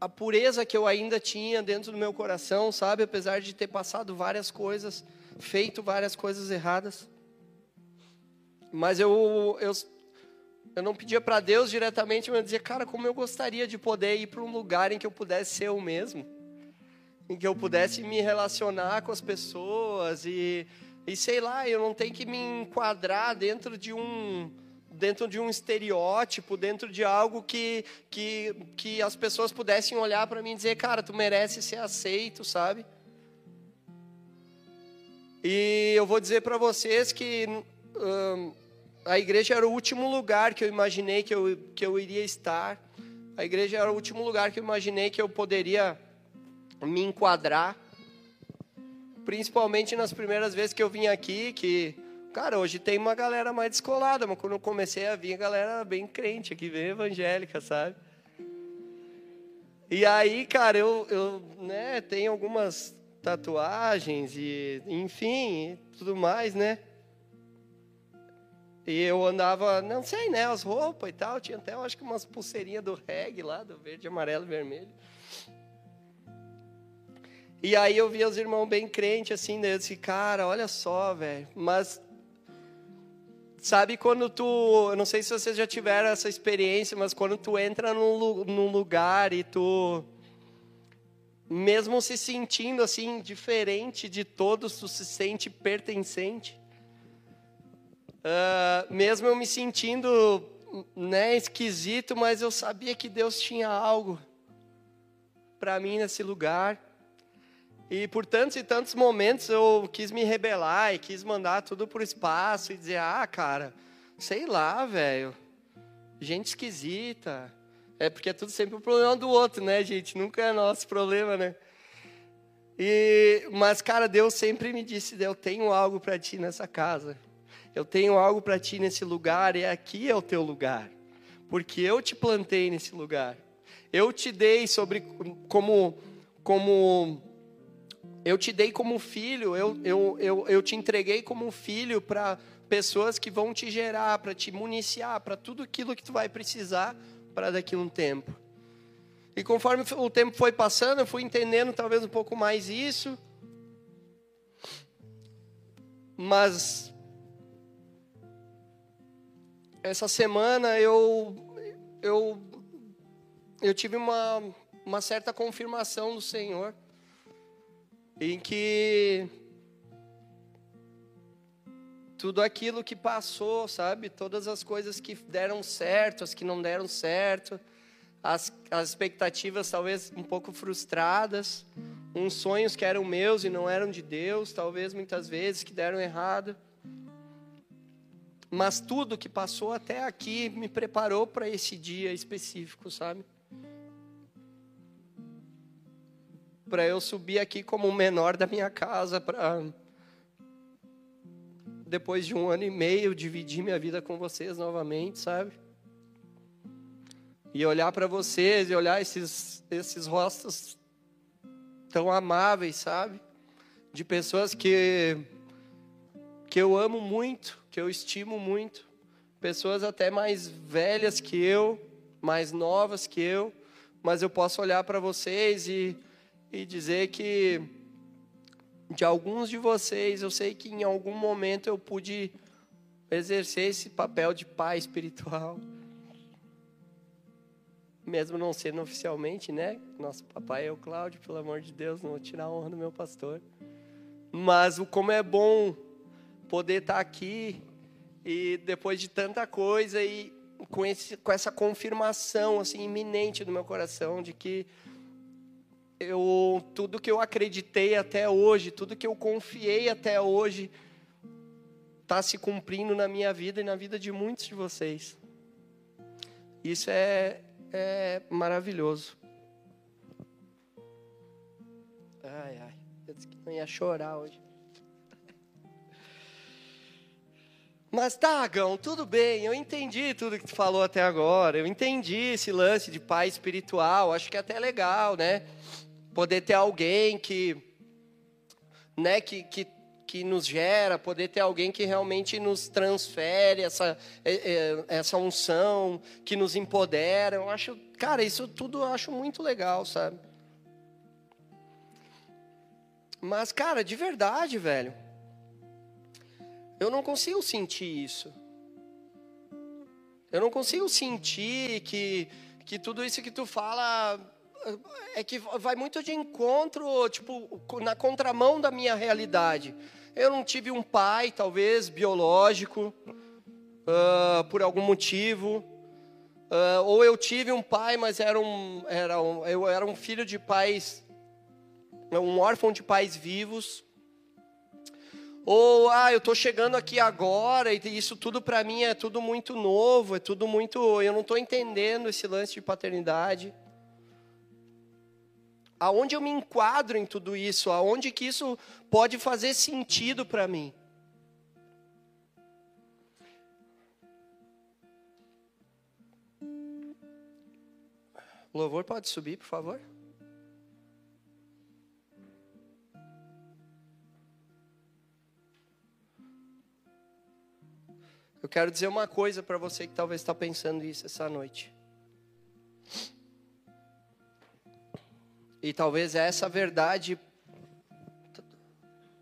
a pureza que eu ainda tinha dentro do meu coração, sabe? Apesar de ter passado várias coisas, feito várias coisas erradas. Mas eu, eu eu não pedia para Deus diretamente, mas eu dizia, cara, como eu gostaria de poder ir para um lugar em que eu pudesse ser eu mesmo, em que eu pudesse me relacionar com as pessoas e, e sei lá, eu não tenho que me enquadrar dentro de um dentro de um estereótipo, dentro de algo que que, que as pessoas pudessem olhar para mim e dizer, cara, tu merece ser aceito, sabe? E eu vou dizer para vocês que hum, a igreja era o último lugar que eu imaginei que eu, que eu iria estar. A igreja era o último lugar que eu imaginei que eu poderia me enquadrar. Principalmente nas primeiras vezes que eu vim aqui, que, cara, hoje tem uma galera mais descolada, mas quando eu comecei a vir, a galera bem crente aqui, bem evangélica, sabe? E aí, cara, eu, eu né, tenho algumas tatuagens e, enfim, tudo mais, né? E eu andava, não sei, né, as roupas e tal. Tinha até, eu acho que umas pulseirinhas do reggae lá, do verde, amarelo e vermelho. E aí eu via os irmãos bem crentes, assim, né? Eu disse, cara, olha só, velho. Mas, sabe quando tu... Eu não sei se vocês já tiveram essa experiência, mas quando tu entra num, num lugar e tu... Mesmo se sentindo, assim, diferente de todos, tu se sente pertencente. Uh, mesmo eu me sentindo né, esquisito, mas eu sabia que Deus tinha algo para mim nesse lugar. E por tantos e tantos momentos eu quis me rebelar e quis mandar tudo para o espaço e dizer: ah, cara, sei lá, velho, gente esquisita. É porque é tudo sempre o problema do outro, né, gente? Nunca é nosso problema, né? E, mas, cara, Deus sempre me disse: Eu tenho algo para ti nessa casa. Eu tenho algo para ti nesse lugar e aqui é o teu lugar, porque eu te plantei nesse lugar. Eu te dei sobre como como eu te dei como filho, eu, eu, eu, eu te entreguei como filho para pessoas que vão te gerar, para te municiar, para tudo aquilo que tu vai precisar para daqui a um tempo. E conforme o tempo foi passando, eu fui entendendo talvez um pouco mais isso. Mas essa semana eu eu eu tive uma uma certa confirmação do Senhor em que tudo aquilo que passou, sabe, todas as coisas que deram certo, as que não deram certo, as, as expectativas talvez um pouco frustradas, uns sonhos que eram meus e não eram de Deus, talvez muitas vezes que deram errado. Mas tudo que passou até aqui me preparou para esse dia específico, sabe? Para eu subir aqui como o menor da minha casa, para depois de um ano e meio dividir minha vida com vocês novamente, sabe? E olhar para vocês e olhar esses, esses rostos tão amáveis, sabe? De pessoas que, que eu amo muito, que eu estimo muito. Pessoas até mais velhas que eu, mais novas que eu. Mas eu posso olhar para vocês e, e dizer que de alguns de vocês, eu sei que em algum momento eu pude exercer esse papel de pai espiritual mesmo não sendo oficialmente, né? Nosso papai é o Cláudio, pelo amor de Deus, não vou tirar a honra do meu pastor. Mas o como é bom poder estar aqui e depois de tanta coisa e com, esse, com essa confirmação assim iminente no meu coração de que eu tudo que eu acreditei até hoje, tudo que eu confiei até hoje está se cumprindo na minha vida e na vida de muitos de vocês. Isso é é maravilhoso. Ai, ai, eu disse que não ia chorar hoje. Mas tá, Agão, tudo bem, eu entendi tudo que tu falou até agora. Eu entendi esse lance de pai espiritual, acho que é até legal, né? Poder ter alguém que, né, que, que que nos gera, poder ter alguém que realmente nos transfere essa, é, é, essa unção, que nos empodera. Eu acho, cara, isso tudo eu acho muito legal, sabe? Mas, cara, de verdade, velho, eu não consigo sentir isso. Eu não consigo sentir que, que tudo isso que tu fala é que vai muito de encontro, tipo, na contramão da minha realidade. Eu não tive um pai, talvez, biológico, uh, por algum motivo. Uh, ou eu tive um pai, mas era um, era um, eu era um filho de pais, um órfão de pais vivos. Ou, ah, eu estou chegando aqui agora e isso tudo para mim é tudo muito novo, é tudo muito. Eu não estou entendendo esse lance de paternidade aonde eu me enquadro em tudo isso, aonde que isso pode fazer sentido para mim. O louvor pode subir, por favor? Eu quero dizer uma coisa para você que talvez está pensando isso essa noite. E talvez essa verdade,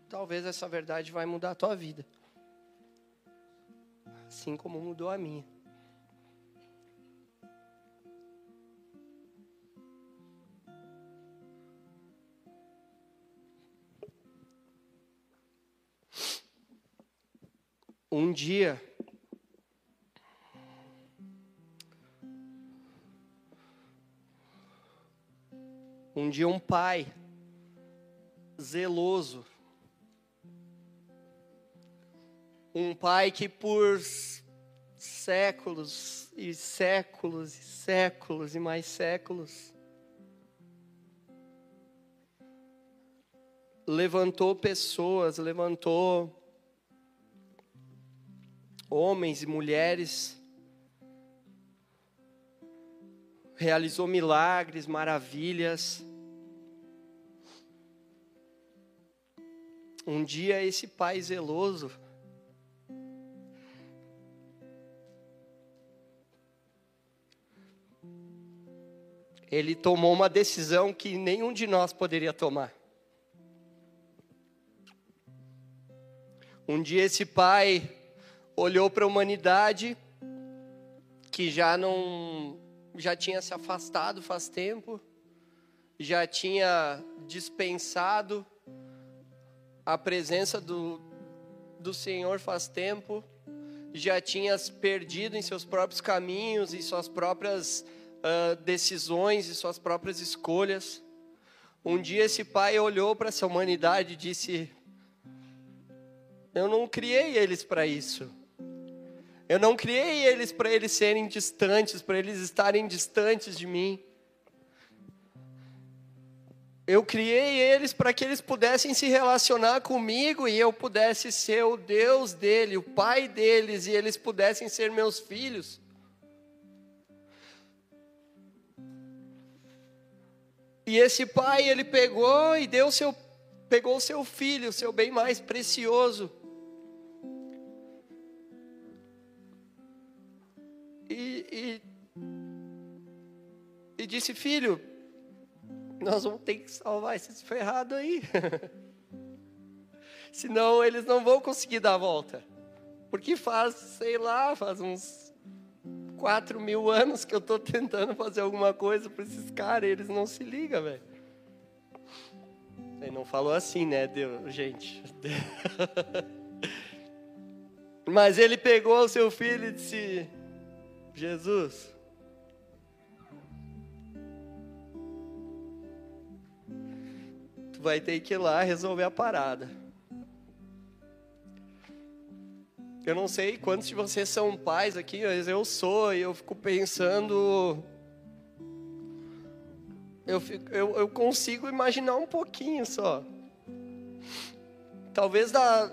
talvez essa verdade vai mudar a tua vida. Assim como mudou a minha. Um dia, Um dia um pai zeloso, um pai que por séculos e séculos e séculos e mais séculos levantou pessoas, levantou homens e mulheres, realizou milagres, maravilhas. Um dia esse pai zeloso ele tomou uma decisão que nenhum de nós poderia tomar. Um dia esse pai olhou para a humanidade que já não já tinha se afastado faz tempo, já tinha dispensado a presença do, do Senhor faz tempo, já tinha perdido em seus próprios caminhos e suas próprias uh, decisões e suas próprias escolhas. Um dia esse pai olhou para essa humanidade e disse: Eu não criei eles para isso. Eu não criei eles para eles serem distantes, para eles estarem distantes de mim. Eu criei eles para que eles pudessem se relacionar comigo e eu pudesse ser o Deus dele, o pai deles, e eles pudessem ser meus filhos. E esse pai, ele pegou e deu seu pegou seu filho, o seu bem mais precioso. Disse: Filho, nós vamos ter que salvar esses ferrados aí. [LAUGHS] Senão eles não vão conseguir dar a volta. Porque faz, sei lá, faz uns quatro mil anos que eu estou tentando fazer alguma coisa para esses caras e eles não se ligam, velho. Ele não falou assim, né, Deus, gente. [LAUGHS] Mas ele pegou o seu filho e disse: Jesus, vai ter que ir lá resolver a parada. Eu não sei quantos de vocês são pais aqui, mas eu sou, e eu fico pensando. Eu, fico, eu, eu consigo imaginar um pouquinho só. Talvez da,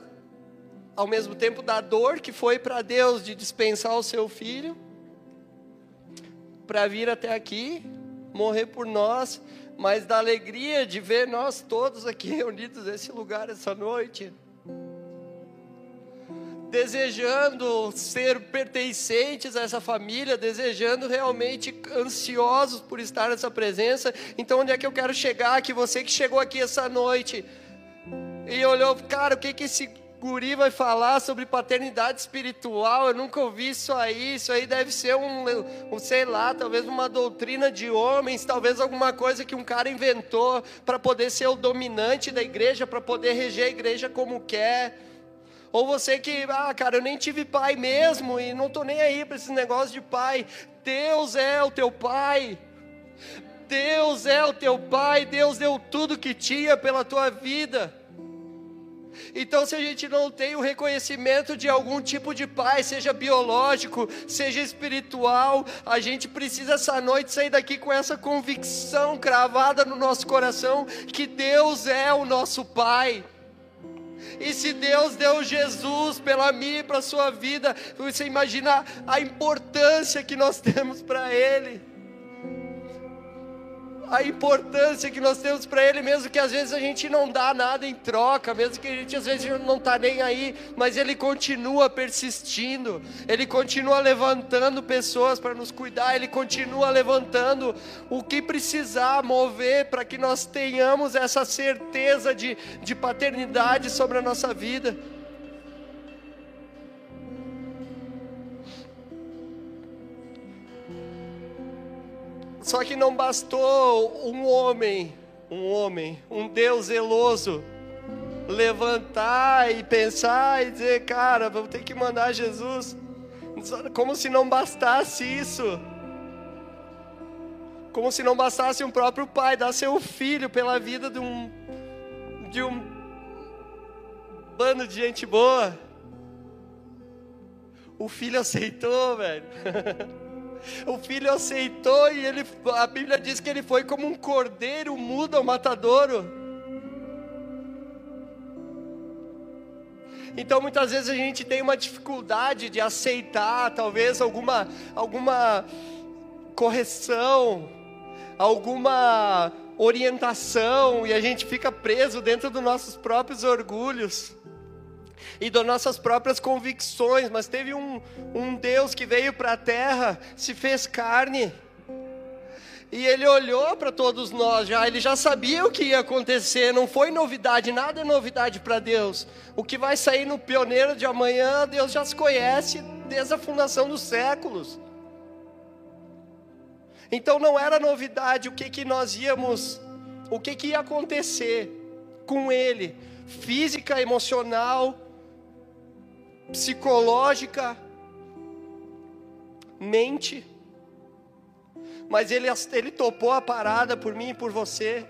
ao mesmo tempo da dor que foi para Deus de dispensar o seu filho, para vir até aqui, morrer por nós, mas da alegria de ver nós todos aqui reunidos nesse lugar essa noite desejando ser pertencentes a essa família, desejando realmente ansiosos por estar nessa presença. Então, onde é que eu quero chegar? Que você que chegou aqui essa noite e olhou, cara, o que que esse guri vai falar sobre paternidade espiritual? Eu nunca ouvi isso aí. Isso aí deve ser um, um sei lá, talvez uma doutrina de homens, talvez alguma coisa que um cara inventou para poder ser o dominante da igreja, para poder reger a igreja como quer. Ou você que, ah, cara, eu nem tive pai mesmo e não estou nem aí para esse negócio de pai. Deus é o teu pai. Deus é o teu pai. Deus deu tudo que tinha pela tua vida. Então, se a gente não tem o reconhecimento de algum tipo de pai, seja biológico, seja espiritual, a gente precisa essa noite sair daqui com essa convicção cravada no nosso coração que Deus é o nosso pai. E se Deus deu Jesus pela minha e para a sua vida, você imagina a importância que nós [LAUGHS] temos para Ele a importância que nós temos para Ele, mesmo que às vezes a gente não dá nada em troca, mesmo que a gente às vezes não está nem aí, mas Ele continua persistindo, Ele continua levantando pessoas para nos cuidar, Ele continua levantando o que precisar mover para que nós tenhamos essa certeza de, de paternidade sobre a nossa vida. Só que não bastou um homem, um homem, um Deus zeloso, levantar e pensar e dizer, cara, vamos ter que mandar Jesus. Como se não bastasse isso. Como se não bastasse um próprio pai dar seu filho pela vida de um de um bando de gente boa. O filho aceitou, velho. [LAUGHS] O filho aceitou e ele, a Bíblia diz que ele foi como um cordeiro mudo ao matadouro. Então muitas vezes a gente tem uma dificuldade de aceitar, talvez alguma alguma correção, alguma orientação e a gente fica preso dentro dos nossos próprios orgulhos e das nossas próprias convicções, mas teve um, um Deus que veio para a terra, se fez carne, e ele olhou para todos nós já, ele já sabia o que ia acontecer, não foi novidade, nada é novidade para Deus. O que vai sair no pioneiro de amanhã, Deus já se conhece desde a fundação dos séculos. Então não era novidade o que, que nós íamos, o que, que ia acontecer com ele, física, emocional, psicológica, mente. Mas ele, ele topou a parada por mim e por você.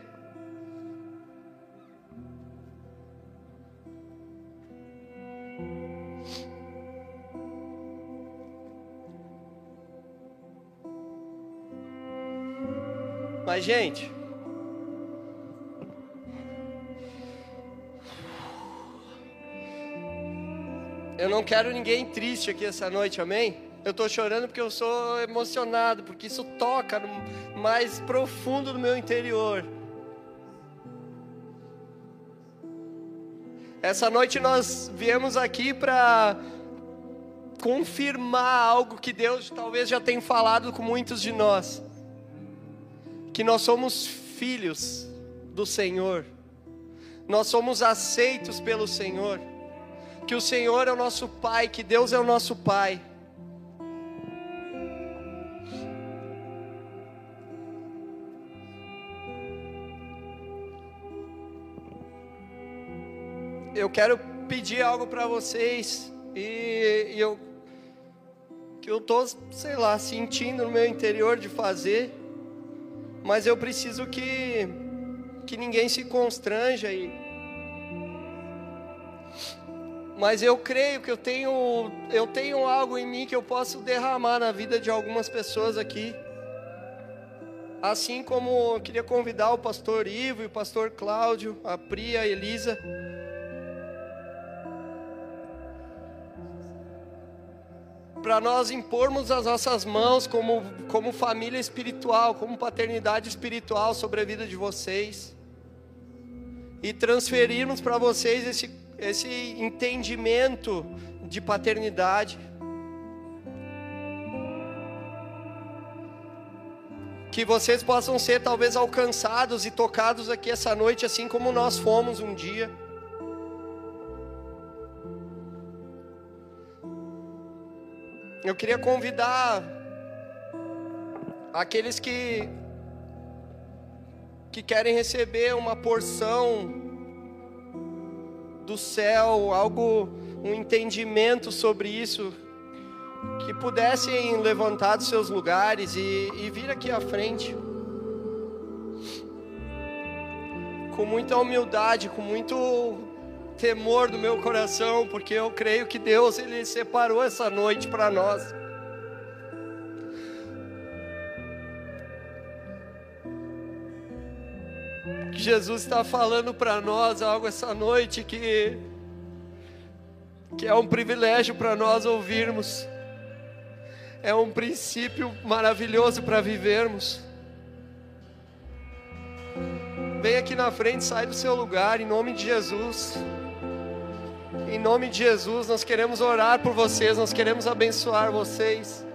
Mas, gente, eu não quero ninguém triste aqui essa noite, amém? Eu estou chorando porque eu sou emocionado, porque isso toca no mais profundo do meu interior. Essa noite nós viemos aqui para confirmar algo que Deus talvez já tenha falado com muitos de nós que nós somos filhos do Senhor, nós somos aceitos pelo Senhor, que o Senhor é o nosso Pai, que Deus é o nosso Pai. Eu quero pedir algo para vocês e, e eu que eu tô, sei lá, sentindo no meu interior de fazer mas eu preciso que que ninguém se constranja e mas eu creio que eu tenho eu tenho algo em mim que eu posso derramar na vida de algumas pessoas aqui. Assim como eu queria convidar o pastor Ivo e o pastor Cláudio, a Pri, a Elisa, para nós impormos as nossas mãos como, como família espiritual, como paternidade espiritual sobre a vida de vocês e transferirmos para vocês esse, esse entendimento de paternidade. Que vocês possam ser talvez alcançados e tocados aqui essa noite, assim como nós fomos um dia. Eu queria convidar aqueles que que querem receber uma porção do céu, algo, um entendimento sobre isso, que pudessem levantar dos seus lugares e, e vir aqui à frente. Com muita humildade, com muito temor do meu coração, porque eu creio que Deus ele separou essa noite para nós. Que Jesus está falando para nós algo essa noite que que é um privilégio para nós ouvirmos. É um princípio maravilhoso para vivermos. Vem aqui na frente, sai do seu lugar em nome de Jesus. Em nome de Jesus, nós queremos orar por vocês, nós queremos abençoar vocês.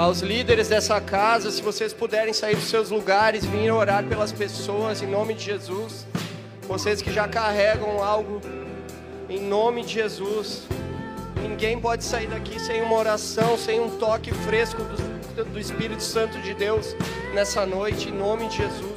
Aos líderes dessa casa, se vocês puderem sair dos seus lugares, vir orar pelas pessoas em nome de Jesus. Vocês que já carregam algo em nome de Jesus. Ninguém pode sair daqui sem uma oração, sem um toque fresco do, do Espírito Santo de Deus nessa noite, em nome de Jesus.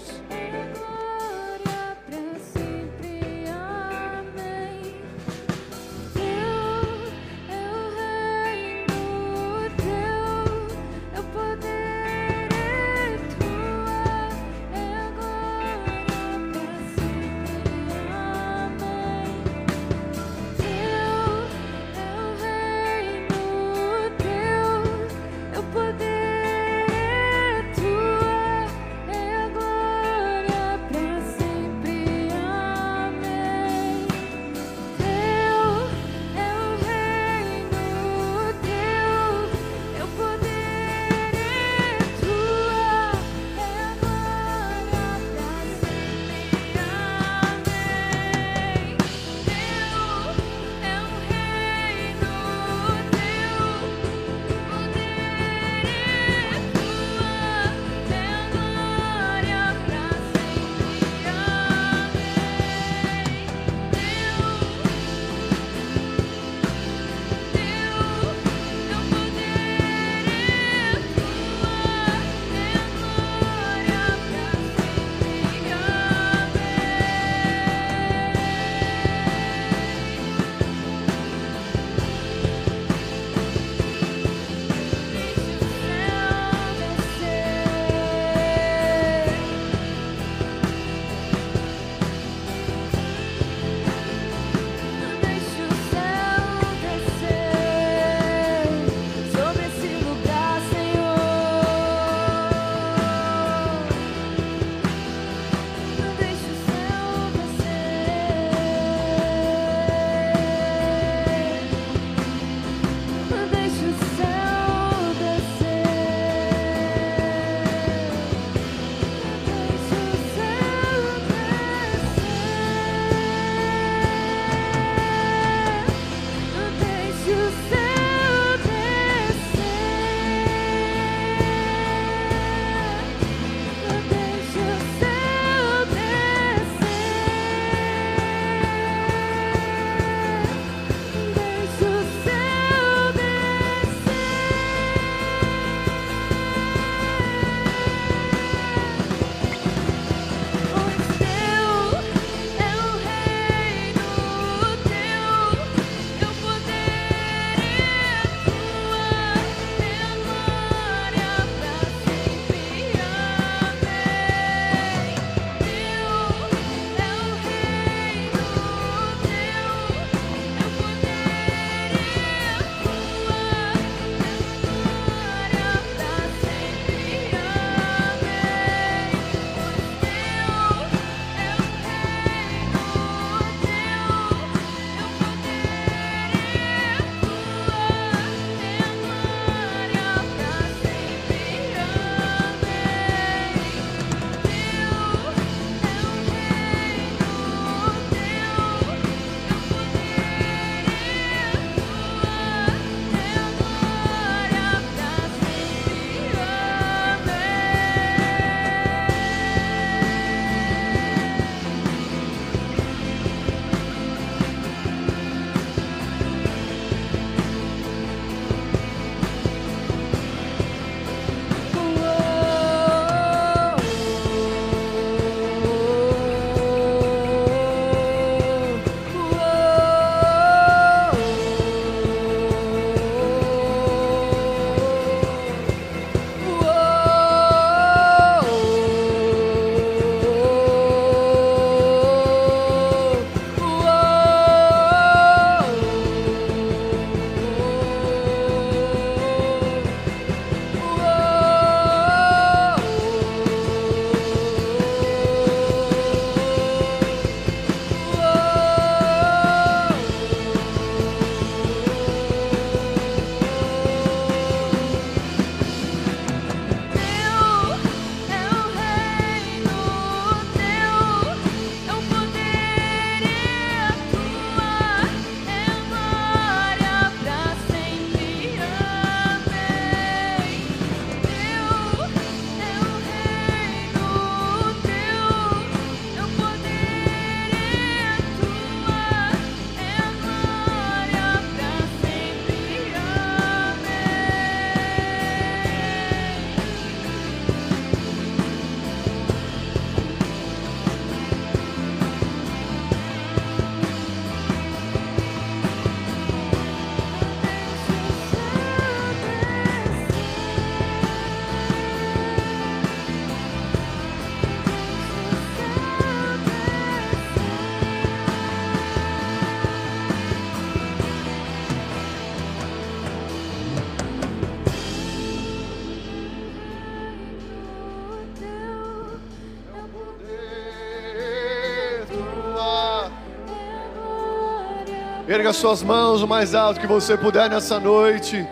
Erga suas mãos o mais alto que você puder nessa noite.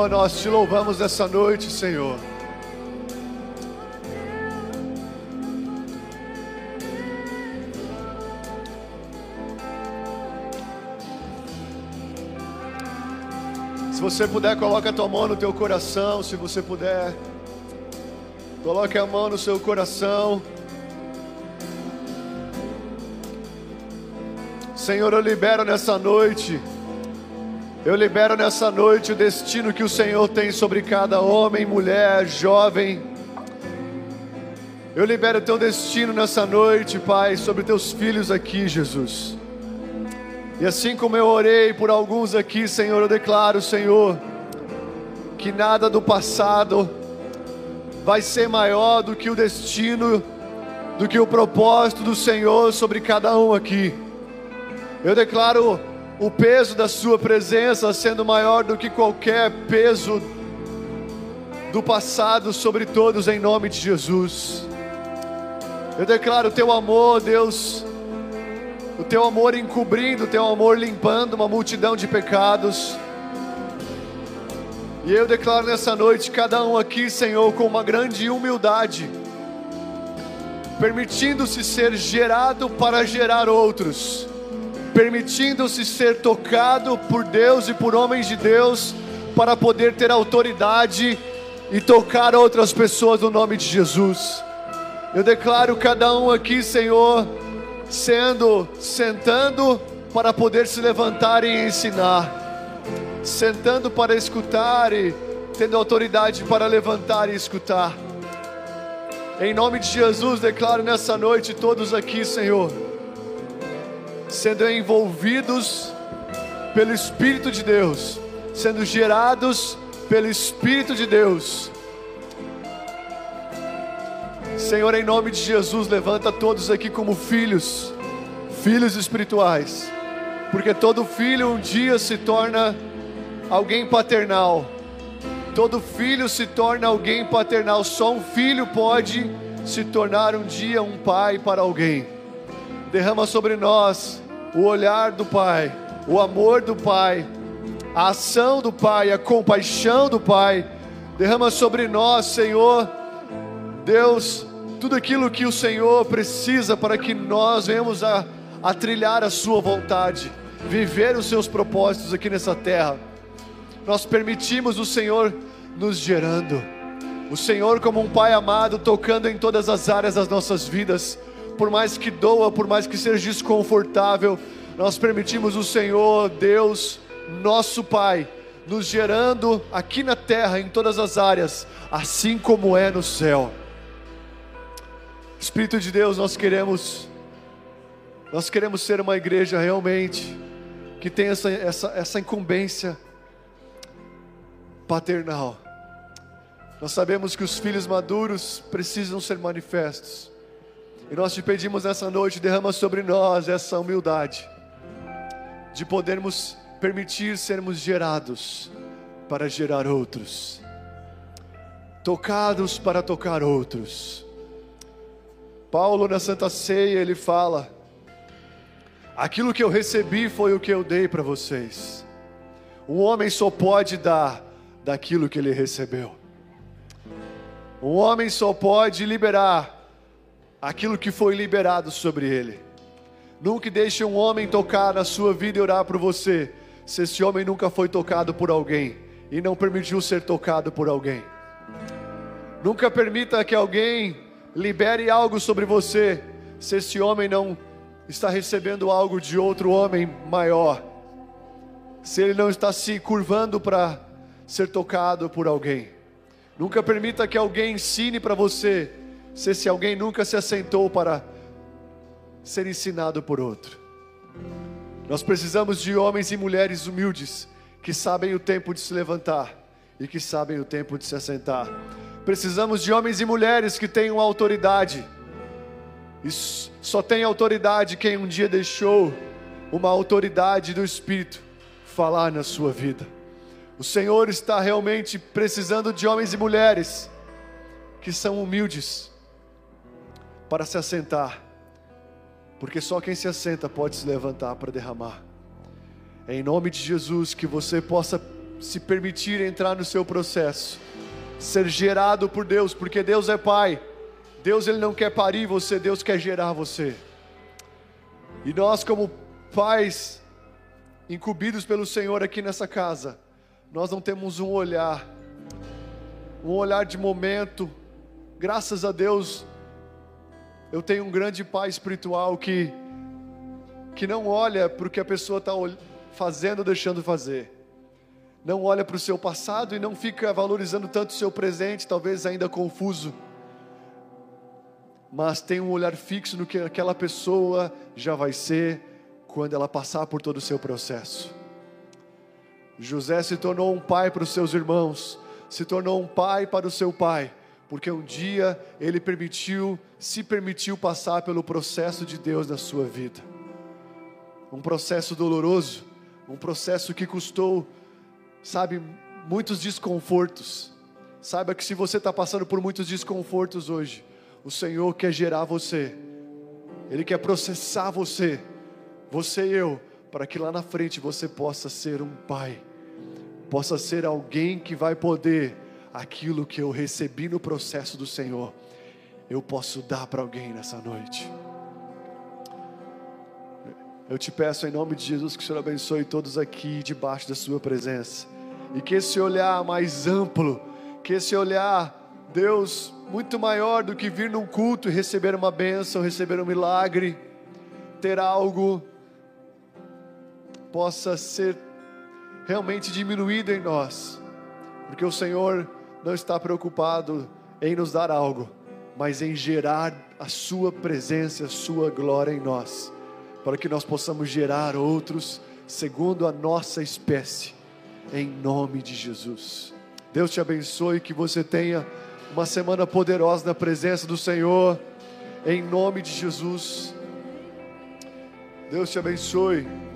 Senhor, nós te louvamos essa noite, Senhor. Se você puder, coloque a tua mão no teu coração, se você puder. Coloque a mão no seu coração. Senhor, eu libero nessa noite. Eu libero nessa noite o destino que o Senhor tem sobre cada homem, mulher, jovem. Eu libero o teu destino nessa noite, Pai, sobre teus filhos aqui, Jesus. E assim como eu orei por alguns aqui, Senhor, eu declaro, Senhor, que nada do passado vai ser maior do que o destino, do que o propósito do Senhor sobre cada um aqui. Eu declaro o peso da Sua presença sendo maior do que qualquer peso do passado sobre todos, em nome de Jesus. Eu declaro o Teu amor, Deus, o Teu amor encobrindo, o Teu amor limpando uma multidão de pecados. E eu declaro nessa noite, cada um aqui, Senhor, com uma grande humildade, permitindo-se ser gerado para gerar outros permitindo-se ser tocado por Deus e por homens de Deus, para poder ter autoridade e tocar outras pessoas no nome de Jesus. Eu declaro cada um aqui, Senhor, sendo, sentando para poder se levantar e ensinar, sentando para escutar e tendo autoridade para levantar e escutar. Em nome de Jesus, declaro nessa noite todos aqui, Senhor sendo envolvidos pelo Espírito de Deus, sendo gerados pelo Espírito de Deus. Senhor, em nome de Jesus, levanta todos aqui como filhos, filhos espirituais, porque todo filho um dia se torna alguém paternal, todo filho se torna alguém paternal, só um filho pode se tornar um dia um pai para alguém derrama sobre nós o olhar do Pai, o amor do Pai, a ação do Pai, a compaixão do Pai. Derrama sobre nós, Senhor, Deus, tudo aquilo que o Senhor precisa para que nós venhamos a, a trilhar a Sua vontade, viver os Seus propósitos aqui nessa terra. Nós permitimos o Senhor nos gerando, o Senhor, como um Pai amado, tocando em todas as áreas das nossas vidas por mais que doa, por mais que seja desconfortável, nós permitimos o Senhor, Deus, nosso Pai, nos gerando aqui na terra, em todas as áreas, assim como é no céu. Espírito de Deus, nós queremos, nós queremos ser uma igreja realmente que tem essa, essa, essa incumbência paternal. Nós sabemos que os filhos maduros precisam ser manifestos. E nós te pedimos nessa noite, derrama sobre nós essa humildade, de podermos permitir sermos gerados para gerar outros, tocados para tocar outros. Paulo na Santa Ceia ele fala: aquilo que eu recebi foi o que eu dei para vocês. Um homem só pode dar daquilo que ele recebeu. Um homem só pode liberar aquilo que foi liberado sobre ele. Nunca deixe um homem tocar na sua vida e orar por você, se esse homem nunca foi tocado por alguém e não permitiu ser tocado por alguém. Nunca permita que alguém libere algo sobre você, se esse homem não está recebendo algo de outro homem maior, se ele não está se curvando para ser tocado por alguém. Nunca permita que alguém ensine para você se esse alguém nunca se assentou para ser ensinado por outro. Nós precisamos de homens e mulheres humildes que sabem o tempo de se levantar e que sabem o tempo de se assentar. Precisamos de homens e mulheres que tenham autoridade. Só tem autoridade quem um dia deixou uma autoridade do Espírito falar na sua vida. O Senhor está realmente precisando de homens e mulheres que são humildes para se assentar, porque só quem se assenta pode se levantar para derramar. É em nome de Jesus que você possa se permitir entrar no seu processo, ser gerado por Deus, porque Deus é Pai. Deus ele não quer parir você, Deus quer gerar você. E nós como pais incumbidos pelo Senhor aqui nessa casa, nós não temos um olhar, um olhar de momento. Graças a Deus, eu tenho um grande pai espiritual que que não olha para o que a pessoa está fazendo ou deixando fazer. Não olha para o seu passado e não fica valorizando tanto o seu presente, talvez ainda confuso, mas tem um olhar fixo no que aquela pessoa já vai ser quando ela passar por todo o seu processo. José se tornou um pai para os seus irmãos, se tornou um pai para o seu pai, porque um dia ele permitiu, se permitiu passar pelo processo de Deus na sua vida. Um processo doloroso, um processo que custou sabe, muitos desconfortos. Saiba que se você está passando por muitos desconfortos hoje, o Senhor quer gerar você, Ele quer processar você, você e eu, para que lá na frente você possa ser um pai, possa ser alguém que vai poder aquilo que eu recebi no processo do Senhor, eu posso dar para alguém nessa noite. Eu te peço em nome de Jesus que o Senhor abençoe todos aqui debaixo da Sua presença. E que esse olhar mais amplo, que esse olhar, Deus, muito maior do que vir num culto e receber uma bênção, receber um milagre, ter algo, possa ser realmente diminuído em nós, porque o Senhor não está preocupado em nos dar algo, mas em gerar a Sua presença, a Sua glória em nós para que nós possamos gerar outros segundo a nossa espécie, em nome de Jesus. Deus te abençoe, que você tenha uma semana poderosa na presença do Senhor, em nome de Jesus. Deus te abençoe.